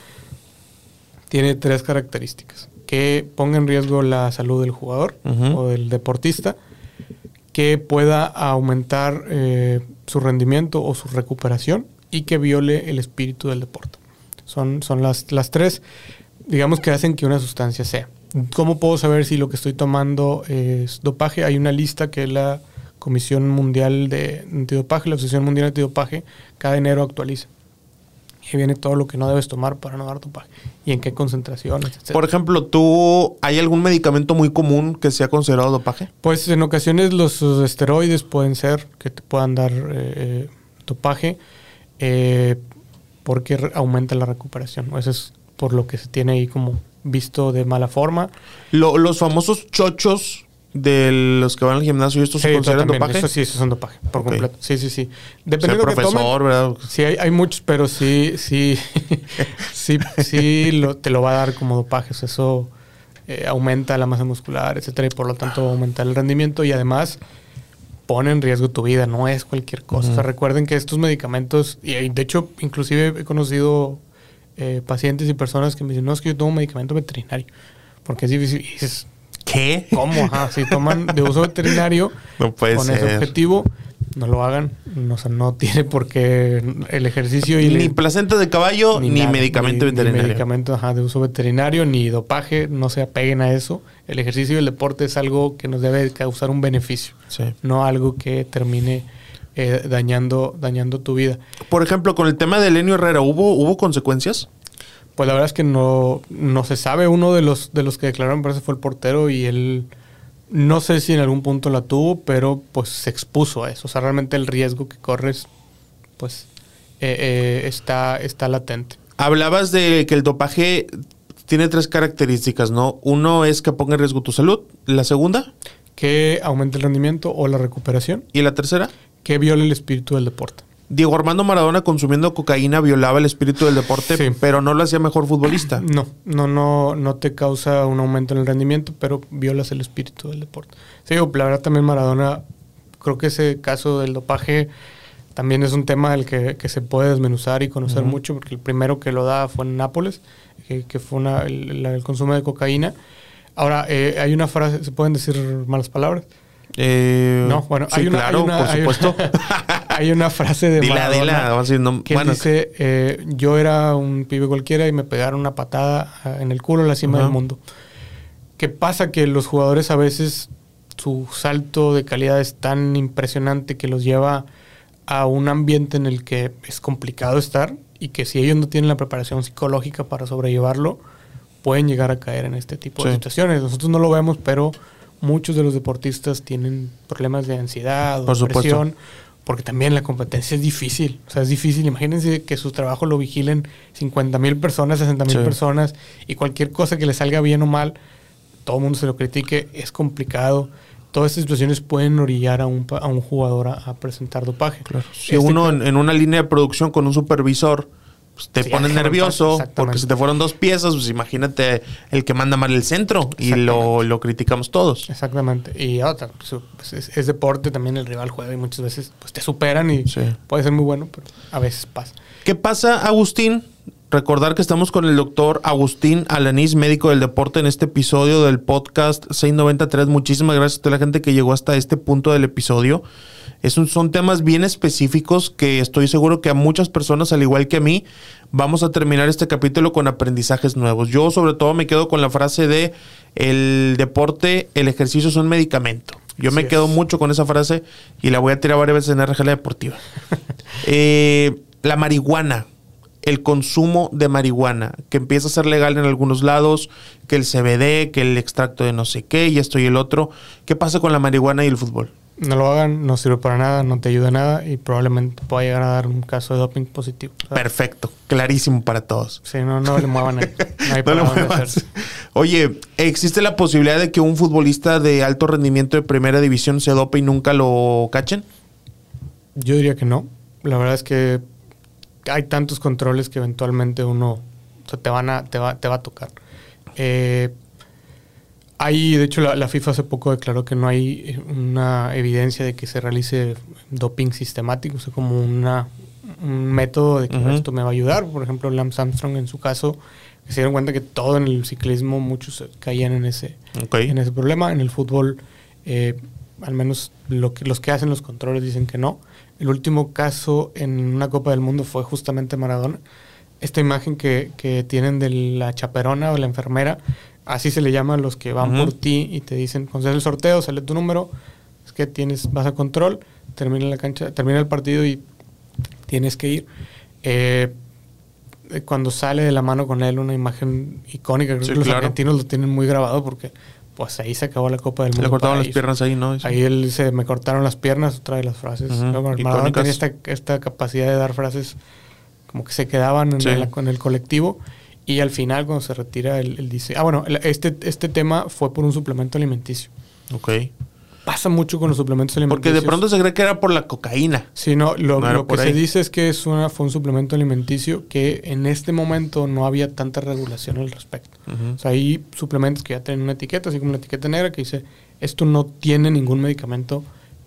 tiene tres características. Que ponga en riesgo la salud del jugador o del deportista, que pueda aumentar eh, su rendimiento o su recuperación y que viole el espíritu del deporte. Son, son las, las tres, digamos, que hacen que una sustancia sea. ¿Cómo puedo saber si lo que estoy tomando es dopaje? Hay una lista que la Comisión Mundial de Antidopaje, la Asociación Mundial de Antidopaje, cada enero actualiza. Y viene todo lo que no debes tomar para no dar dopaje. Y en qué concentraciones, etc. Por ejemplo, ¿tú hay algún medicamento muy común que sea considerado dopaje? Pues en ocasiones los esteroides pueden ser que te puedan dar eh, eh, dopaje eh, porque aumenta la recuperación. Eso es por lo que se tiene ahí como visto de mala forma. Lo- los famosos chochos de los que van al gimnasio, ¿estos se Sí, consideran también, dopaje? Eso sí, esos son dopaje, por completo. Sí, sí, sí. O sea, Dependiendo de lo que tomen. ¿verdad? Sí, hay, hay muchos, pero sí, sí, sí, sí lo- te lo va a dar como dopaje. O sea, eso eh, aumenta la masa muscular, etcétera, y por lo tanto aumenta el rendimiento y además pone en riesgo tu vida, no es cualquier cosa. O sea, recuerden que estos medicamentos, y de hecho, inclusive he conocido eh, pacientes y personas que me dicen, no, es que yo tomo un medicamento veterinario, porque es difícil. Y dices, ¿Qué? ¿cómo? Ajá, si toman de uso veterinario No puede con ese ser. objetivo, no lo hagan. No, o sea, no tiene por qué el ejercicio y Ni le- placenta de caballo, ni, nada, medicamento ni- ni veterinario. medicamento ajá, de uso veterinario, ni dopaje, no se apeguen a eso. El ejercicio y el deporte es algo que nos debe causar un beneficio, Sí. no algo que termine eh, dañando, dañando tu vida. Por ejemplo, con el tema de Elenio Herrera, ¿hubo, ¿hubo consecuencias? Pues la verdad es que no, no se sabe. Uno de los, de los que declararon, parece, fue el portero y él no sé si en algún punto la tuvo, pero pues se expuso a eso. O sea, realmente el riesgo que corres, pues eh, eh, está, está latente. Hablabas de que el dopaje tiene tres características, ¿no? Uno es que ponga en riesgo tu salud, la segunda Que aumente el rendimiento o la recuperación, y la tercera. que viole el espíritu del deporte. Diego Armando Maradona consumiendo cocaína violaba el espíritu del deporte, Sí. pero no lo hacía mejor futbolista. No, no, no, no te causa un aumento en el rendimiento, pero violas el espíritu del deporte. Sí, digo, la verdad también Maradona, creo que ese caso del dopaje también es un tema del que, que se puede desmenuzar y conocer mucho, porque el primero que lo da fue en Nápoles, que, que fue una- el, consumo de cocaína. Ahora, eh, hay una frase, ¿se pueden decir malas palabras? Eh, No, bueno, sí, hay una, claro, hay una- por hay- supuesto. hay una frase de dila, Maradona dila. vamos a decir, no- que bueno, dice, eh, yo era un pibe cualquiera y me pegaron una patada ah, en el culo en la cima del mundo. ¿Qué pasa? Que los jugadores a veces su salto de calidad es tan impresionante que los lleva a un ambiente en el que es complicado estar y que si ellos no tienen la preparación psicológica para sobrellevarlo, pueden llegar a caer en este tipo de situaciones. Nosotros no lo vemos, pero muchos de los deportistas tienen problemas de ansiedad o Por supuesto. Porque también la competencia es difícil. O sea, es difícil. Imagínense que su trabajo lo vigilen 50 mil personas, 60 mil Sí. personas, y cualquier cosa que le salga bien o mal, todo el mundo se lo critique, es complicado. Todas estas situaciones pueden orillar a un, a un jugador a, a presentar dopaje. Si Este uno en una línea de producción con un supervisor pues, te Sí, pones nervioso porque si te fueron dos piezas, pues imagínate el que manda mal el centro y lo, lo criticamos todos. Exactamente. Y otra, pues, pues, es, es deporte, también el rival juega y muchas veces pues, te superan y Sí. puede ser muy bueno, pero a veces pasa. ¿Qué pasa, Agustín? Recordar que estamos con el doctor Agustín Alanís, médico del deporte, en este episodio del podcast 693. Muchísimas gracias a toda la gente que llegó hasta este punto del episodio. Es un- son temas bien específicos que estoy seguro que a muchas personas, al igual que a mí, vamos a terminar este capítulo con aprendizajes nuevos. Yo sobre todo me quedo con la frase de el deporte, el ejercicio es un medicamento. Yo me quedo es. mucho con esa frase y la voy a tirar varias veces en RGL Deportiva. Eh, la marihuana, el consumo de marihuana, que empieza a ser legal en algunos lados, que el CBD, que el extracto de no sé qué, y esto y el otro. ¿Qué pasa con la marihuana y el fútbol? No lo hagan, no sirve para nada, no te ayuda a nada y probablemente pueda llegar a dar un caso de doping positivo. Perfecto, clarísimo para todos. Sí, no, no le muevan ahí. No hay No lo muevas. Oye, ¿existe la posibilidad de que un futbolista de alto rendimiento de primera división se dope y nunca lo cachen? Yo diría que no. La verdad es que hay tantos controles que eventualmente uno o sea, te, van a, te, va, te va a tocar. Eh, hay, de hecho, la, la FIFA hace poco declaró que no hay eh, una evidencia de que se realice doping sistemático, o sea, como una, un método de que esto me va a ayudar. Por ejemplo, Lance Armstrong en su caso, se dieron cuenta que todo en el ciclismo, muchos caían en ese, en ese problema. En el fútbol, eh, al menos lo que, los que hacen los controles dicen que no. El último caso en una Copa del Mundo fue justamente Maradona. Esta imagen que, que tienen de la chaperona o la enfermera, así se le llama a los que van por ti y te dicen, cuando el sorteo, sale tu número, es que tienes, vas a control, termina la cancha, termina el partido y tienes que ir. Eh, eh, cuando sale de la mano con él una imagen icónica, creo Sí, que los claro. argentinos lo tienen muy grabado porque pues ahí se acabó la Copa del Mundo. Le cortaban para las ellos. piernas ahí, ¿no? Ahí él dice, me cortaron las piernas, otra de las frases. Ujú, Luego, Maradona tenía esta, esta capacidad de dar frases como que se quedaban en, Sí. el, en el colectivo. Y al final, cuando se retira, él, él dice, ah, bueno, este, este tema fue por un suplemento alimenticio. Ok. Pasa mucho con los suplementos alimenticios. Porque de pronto se cree que era por la cocaína. Sí, no, lo, No era lo que se dice es que es una, fue un suplemento alimenticio que en este momento no había tanta regulación al respecto. Ujú. O sea, hay suplementos que ya tienen una etiqueta, así como una etiqueta negra que dice, esto no tiene ningún medicamento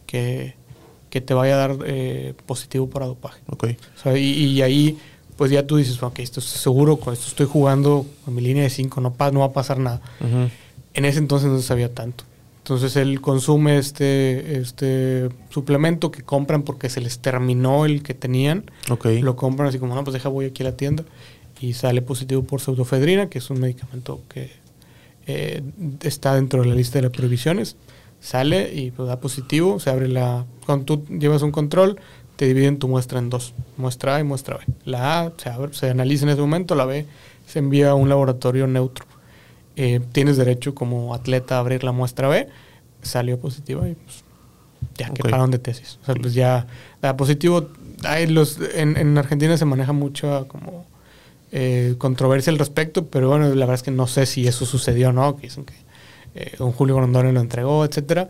que, que te vaya a dar eh, positivo para dopaje. Ok. O sea, y, y ahí, pues ya tú dices, ok, esto es seguro, con esto estoy jugando con mi línea de 5, no, no va a pasar nada. Ujú. En ese entonces no se sabía tanto. Entonces él consume este, este suplemento que compran porque se les terminó el que tenían. Lo compran así como, no, pues deja, voy aquí a la tienda. Y sale positivo por pseudofedrina, que es un medicamento que eh, está dentro de la lista de las prohibiciones. Sale y pues, da positivo, se abre la... Cuando tú llevas un control, te dividen tu muestra en dos, muestra A y muestra B. La A se, abre- se analiza en ese momento, la B se envía a un laboratorio neutro. Eh, tienes derecho como atleta a abrir la muestra B, salió positiva y pues ya Ok. que pararon de tesis. O sea, pues ya da positivo. Hay los, en, en Argentina se maneja mucho como eh, controversia al respecto, pero bueno, la verdad es que no sé si eso sucedió o no, que dicen que eh, don Julio Grondona lo entregó, etcétera.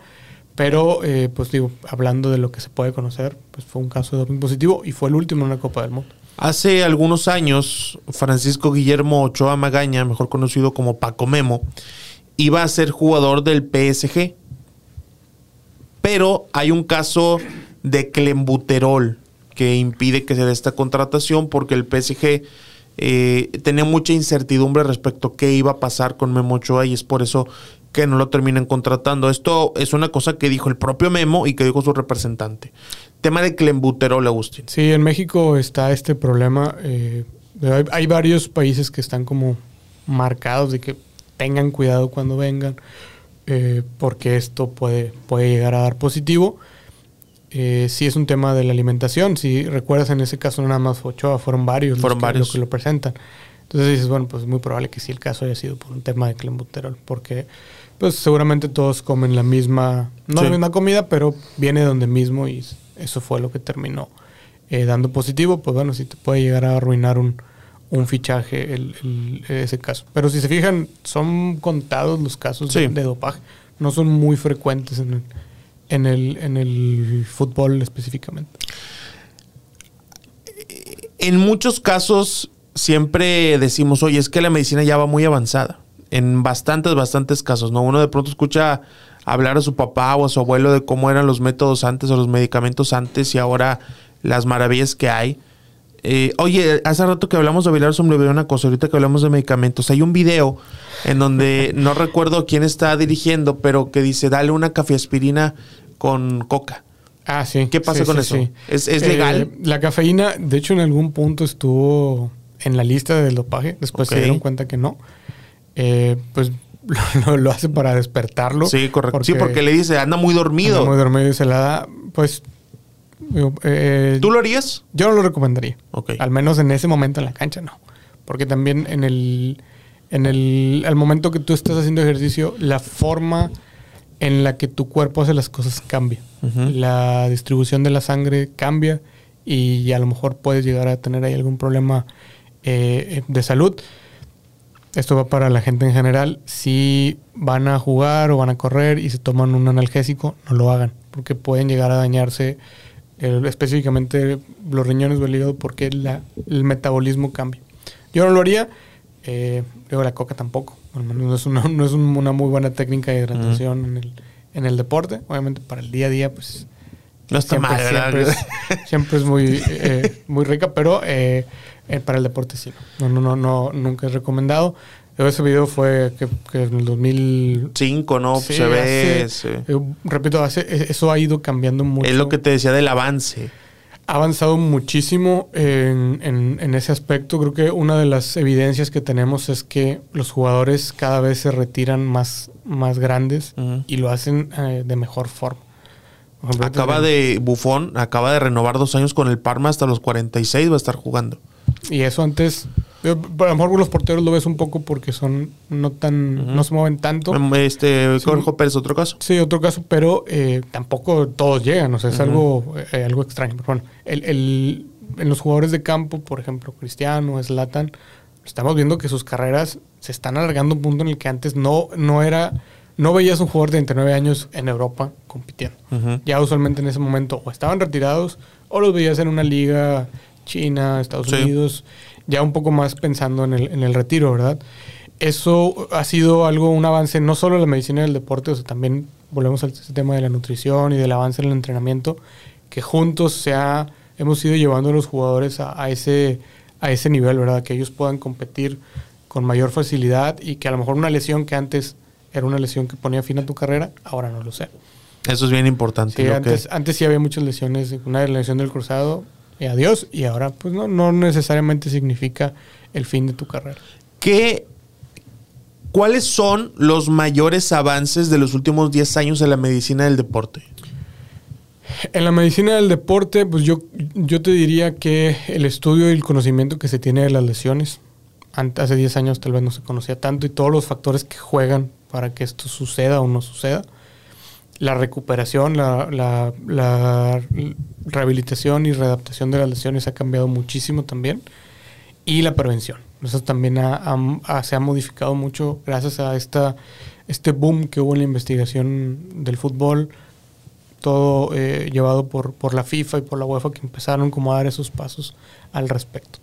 Pero, eh, pues digo, hablando de lo que se puede conocer, pues fue un caso de doping positivo y fue el último en una Copa del Mundo. Hace algunos años, Francisco Guillermo Ochoa Magaña, mejor conocido como Paco Memo, iba a ser jugador del PSG. Pero hay un caso de clembuterol que impide que se dé esta contratación porque el PSG eh, tenía mucha incertidumbre respecto a qué iba a pasar con Memo Ochoa y es por eso que no lo terminan contratando. Esto es una cosa que dijo el propio Memo y que dijo su representante. Tema de clembuterol, Agustín. Sí, en México está este problema. Eh, hay, hay, varios países que están como marcados de que tengan cuidado cuando vengan, eh, porque esto puede, puede llegar a dar positivo. Eh, sí es un tema de la alimentación. Si recuerdas, en ese caso no nada más Ochoa, fueron varios, fueron los, varios. Que, los que lo presentan. Entonces dices, bueno, pues es muy probable que sí el caso haya sido por un tema de clenbuterol, porque pues seguramente todos comen la misma, no Sí. la misma comida, pero viene de donde mismo y eso fue lo que terminó eh, dando positivo. Pues bueno, sí te puede llegar a arruinar un, un fichaje el, el- ese caso. Pero si se fijan, son contados los casos de, dopaje, no son muy frecuentes en el, en el, en el fútbol específicamente. En muchos casos siempre decimos, oye, es que la medicina ya va muy avanzada. En bastantes, bastantes casos, ¿no? Uno de pronto escucha hablar a su papá o a su abuelo de cómo eran los métodos antes o los medicamentos antes y ahora las maravillas que hay. Eh, oye, hace rato que hablamos de bailar me olvidó una cosa, ahorita que hablamos de medicamentos, hay un video en donde no recuerdo quién está dirigiendo, pero que dice, dale una cafeaspirina con coca. Ah, sí. ¿Qué pasa Sí, con sí, eso? sí. ¿Es- es Eh, legal? la cafeína, de hecho, en algún punto estuvo en la lista del dopaje. Después se dieron cuenta que no. Eh, pues lo, lo hace para despertarlo. Sí, correcto. sí, porque le dice, anda muy dormido. anda muy dormido y se la da. Pues. eh, ¿Tú lo harías? Yo no lo recomendaría. Ok. Al menos en ese momento en la cancha, no. Porque también en el. En el. Al momento que tú estás haciendo ejercicio, la forma en la que tu cuerpo hace las cosas cambia. La distribución de la sangre cambia y a lo mejor puedes llegar a tener ahí algún problema eh, de salud. Esto va para la gente en general. Si van a jugar o van a correr y se toman un analgésico, no lo hagan, porque pueden llegar a dañarse específicamente los riñones o el hígado porque la- el metabolismo cambia. Yo no lo haría, eh, luego la coca tampoco. No es una, no es un- una muy buena técnica de hidratación en, el, en el deporte. Obviamente para el día a día, pues No está siempre, mal, ¿verdad? siempre es, siempre es muy, eh, muy rica, pero eh, eh, para el deporte sí. No, no, no, no, nunca es recomendado. Ese video fue que, que en el 2000... Cinco, ¿no? Sí, Se ve. hace- sí. eh, repito, hace- eh, eso ha ido cambiando mucho. Es lo que te decía del avance. Ha avanzado muchísimo en, en- en ese aspecto. Creo que una de las evidencias que tenemos es que los jugadores cada vez se retiran más, más grandes Ujú. y lo hacen eh, de mejor forma. Acaba ahorita de. Bufón acaba de renovar dos años con el Parma hasta los 46 va a estar jugando. Y eso antes, a lo mejor los porteros lo ves un poco porque son no tan, no se mueven tanto. Este, Sí. Corjo Pérez, otro caso. Sí, otro caso, pero eh, tampoco todos llegan, o sea, es algo, eh, algo extraño. Pero bueno, el, el- en los jugadores de campo, por ejemplo, Cristiano, Zlatan, estamos viendo que sus carreras se están alargando a un punto en el que antes no, no era, no veías un jugador de 29 años en Europa compitiendo. Ya usualmente en ese momento o estaban retirados o los veías en una liga China, Estados Sí. Unidos, ya un poco más pensando en el, en el retiro, ¿verdad? Eso ha sido algo, un avance no solo en la medicina del deporte, o sea, también volvemos al tema de la nutrición y del avance en el entrenamiento, que juntos se ha, hemos ido llevando a los jugadores a, a ese, a ese nivel, ¿verdad? Que ellos puedan competir con mayor facilidad y que a lo mejor una lesión que antes era una lesión que ponía fin a tu carrera, ahora no lo sé. Eso es bien importante. Sí, lo antes, que- antes sí había muchas lesiones, una lesión del cruzado y adiós, y ahora pues no, no necesariamente significa el fin de tu carrera. ¿Qué- ¿Cuáles son los mayores avances de los últimos 10 años en la medicina del deporte? En la medicina del deporte, pues yo, yo te diría que el estudio y el conocimiento que se tiene de las lesiones, hace 10 años tal vez no se conocía tanto, y todos los factores que juegan para que esto suceda o no suceda, la recuperación, la, la- rehabilitación y readaptación de las lesiones ha cambiado muchísimo también, y la prevención. Eso también se ha modificado mucho gracias a esta, este boom que hubo en la investigación del fútbol, todo eh, llevado por, por la FIFA y por la UEFA que empezaron como a dar esos pasos al respecto.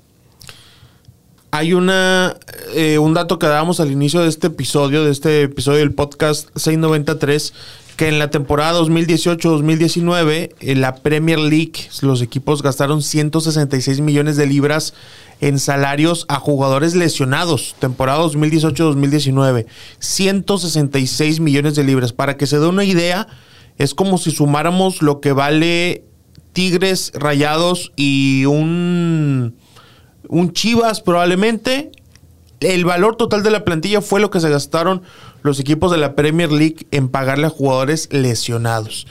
Hay una eh, un dato que dábamos al inicio de este episodio, de este episodio del podcast 693, que en la temporada 2018-2019 en la Premier League los equipos gastaron 166 millones de libras en salarios a jugadores lesionados. Temporada 2018-2019, 166 millones de libras. Para que se dé una idea, es como si sumáramos lo que vale Tigres, Rayados y un, un Chivas probablemente. El valor total de la plantilla fue lo que se gastaron los equipos de la Premier League en pagarle a jugadores lesionados.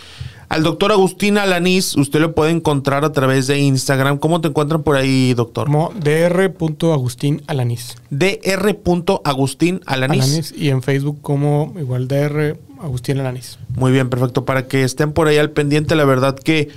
Al doctor Agustín Alanís, usted lo puede encontrar a través de Instagram. ¿Cómo te encuentran por ahí, doctor? Como dr.agustín Alanís. dr.agustín Alanís. Y en Facebook como igual dr. Agustín Alanís. Muy bien, perfecto. Para que estén por ahí al pendiente, la verdad que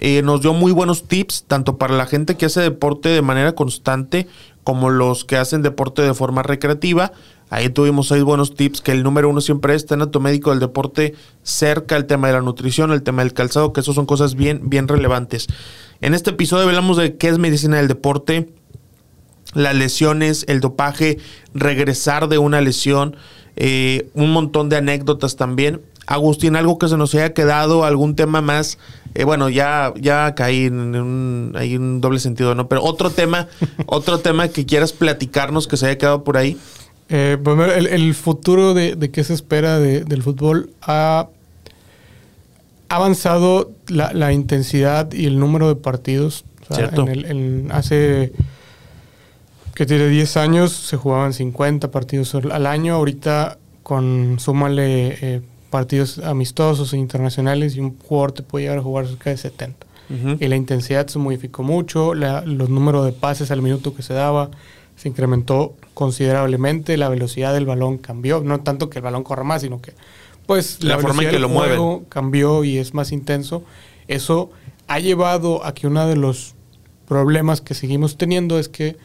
eh, nos dio muy buenos tips, tanto para la gente que hace deporte de manera constante como los que hacen deporte de forma recreativa. Ahí tuvimos seis buenos tips, que el número uno siempre es tener a tu médico del deporte cerca, el tema de la nutrición, el tema del calzado, que eso son cosas bien, bien relevantes. En este episodio hablamos de qué es medicina del deporte, las lesiones, el dopaje, regresar de una lesión, eh, un montón de anécdotas también. Agustín, algo que se nos haya quedado, algún tema más. Eh, bueno, ya, ya caí en un, hay un doble sentido, ¿no? Pero otro tema, otro tema que quieras platicarnos que se haya quedado por ahí. Eh, el, futuro de, qué se espera del fútbol ha avanzado la, intensidad y el número de partidos. Cierto. hace que tiene 10 años se jugaban 50 partidos al año. Ahorita con súmale eh, partidos amistosos e internacionales y un jugador te puede llegar a jugar cerca de 70. Y la intensidad se modificó mucho, los números de pases al minuto que se daba se incrementó considerablemente, la velocidad del balón cambió, no tanto que el balón corra más, sino que pues la, forma en que lo mueven cambió y es más intenso. Eso ha llevado a que uno de los problemas que seguimos teniendo es que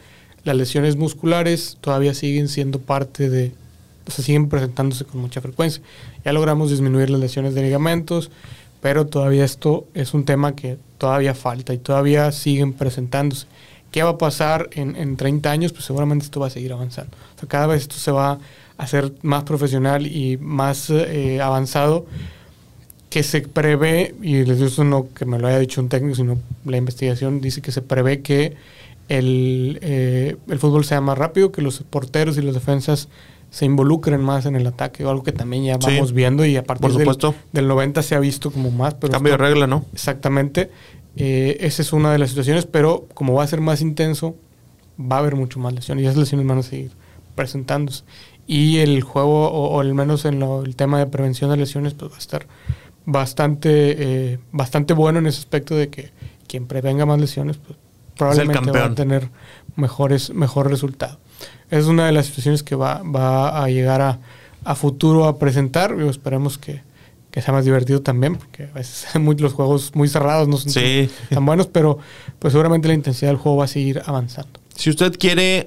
las lesiones musculares todavía siguen siendo parte de, o sea, siguen presentándose con mucha frecuencia. Ya logramos disminuir las lesiones de ligamentos, pero todavía esto es un tema que todavía falta y todavía siguen presentándose. ¿Qué va a pasar en, en 30 años? Pues seguramente esto va a seguir avanzando. O sea, cada vez esto se va a hacer más profesional y más eh, avanzado que se prevé, y les digo eso no que me lo haya dicho un técnico, sino la investigación dice que se prevé que el, eh, el fútbol sea más rápido, que los porteros y las defensas se involucren más en el ataque, algo que también ya vamos viendo y a partir del, del, 90 se ha visto como más. Pero Cambio de regla, ¿no? Exactamente. Eh, esa es una de las situaciones, pero como va a ser más intenso, va a haber mucho más lesiones y esas lesiones van a seguir presentándose. Y el juego, o, al menos en el tema de prevención de lesiones, pues va a estar bastante, eh, bastante bueno en ese aspecto de que quien prevenga más lesiones, pues probablemente va a tener mejores, mejor resultado. Es una de las situaciones que va, va a llegar a, a futuro a presentar. y esperemos que, que sea más divertido también, porque a veces los juegos muy cerrados no son tan buenos, pero pues seguramente la intensidad del juego va a seguir avanzando. Si usted quiere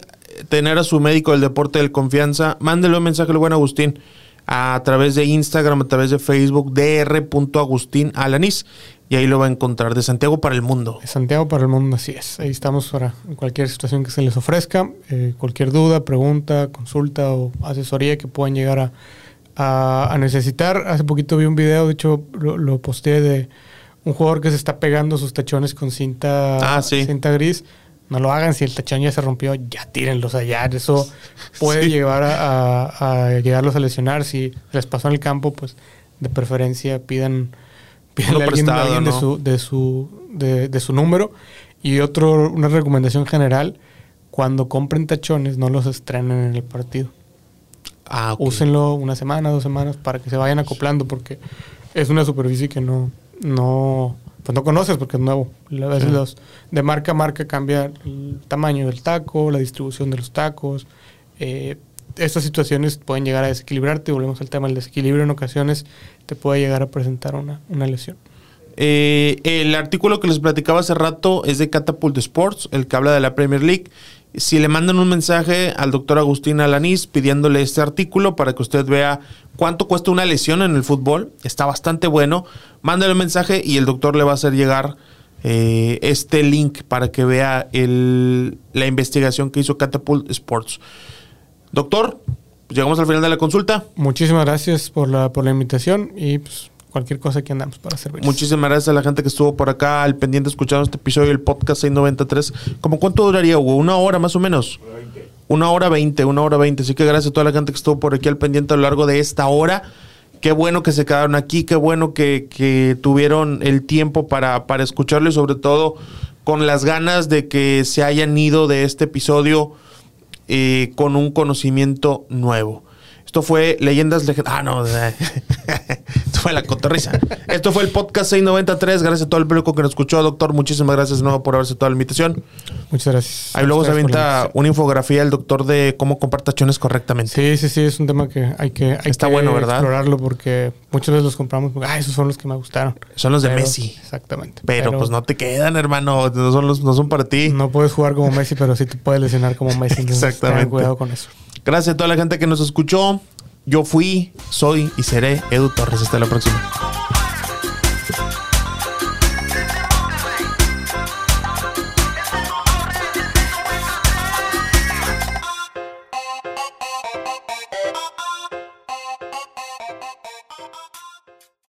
tener a su médico del deporte de confianza, mándele un mensaje al buen Agustín a través de Instagram, a través de Facebook, dr.agustinalanis y ahí lo va a encontrar, de Santiago para el mundo. De Santiago para el mundo, así es. Ahí estamos para cualquier situación que se les ofrezca, eh, cualquier duda, pregunta, consulta o asesoría que puedan llegar a a, necesitar. Hace poquito vi un video, de hecho lo, lo, posteé de un jugador que se está pegando sus tachones con cinta, ah, cinta gris. No lo hagan, si el tachón ya se rompió, ya tírenlos allá. Eso puede llevar a, a, llegarlos a lesionar. Si les pasó en el campo, pues de preferencia pidan, pidan a alguien, de, su, de, su, de, de su número. Y otro, una recomendación general, cuando compren tachones, no los estrenen en el partido. Ah, Úsenlo una semana, dos semanas para que se vayan acoplando porque es una superficie que no, no, pues no conoces porque es nuevo. A veces los, de marca a marca cambia el tamaño del taco, la distribución de los tacos. Eh, estas situaciones pueden llegar a desequilibrarte. Volvemos al tema del desequilibrio. En ocasiones te puede llegar a presentar una, una lesión. Eh, el artículo que les platicaba hace rato es de Catapult Sports, el que habla de la Premier League si le mandan un mensaje al doctor Agustín Alanís pidiéndole este artículo para que usted vea cuánto cuesta una lesión en el fútbol, está bastante bueno, mándale un mensaje y el doctor le va a hacer llegar eh, este link para que vea el, la investigación que hizo Catapult Sports. Doctor, llegamos al final de la consulta. Muchísimas gracias por la, por la invitación y pues cualquier cosa que andamos para servir. Muchísimas gracias a la gente que estuvo por acá al pendiente escuchando este episodio del podcast 693. ¿Cómo cuánto duraría, Hugo? ¿Una hora más o menos? Una hora veinte, una hora veinte. Así que gracias a toda la gente que estuvo por aquí al pendiente a lo largo de esta hora. Qué bueno que se quedaron aquí, qué bueno que, que tuvieron el tiempo para, para escucharlo y sobre todo con las ganas de que se hayan ido de este episodio eh, con un conocimiento nuevo. Esto fue Leyendas Legendarias. Ah, no. Esto fue la cotorriza. Esto fue el podcast 693. Gracias a todo el público que nos escuchó. Doctor, muchísimas gracias de nuevo por haberse toda la invitación. Muchas gracias. Ahí luego se avienta una infografía el doctor de cómo comprar tachones correctamente. Sí, sí, sí, es un tema que hay que, hay Está que bueno, ¿verdad? explorarlo porque muchas veces los compramos porque, ah, esos son los que me gustaron. Son los de Messi. Exactamente. Pero, pues no te quedan, hermano. No son, los, no son para ti. No puedes jugar como Messi, pero sí te puedes lesionar como Messi. entonces Exactamente. Ten cuidado con eso. Gracias a toda la gente que nos escuchó. Yo fui, soy y seré Edu Torres. Hasta la próxima.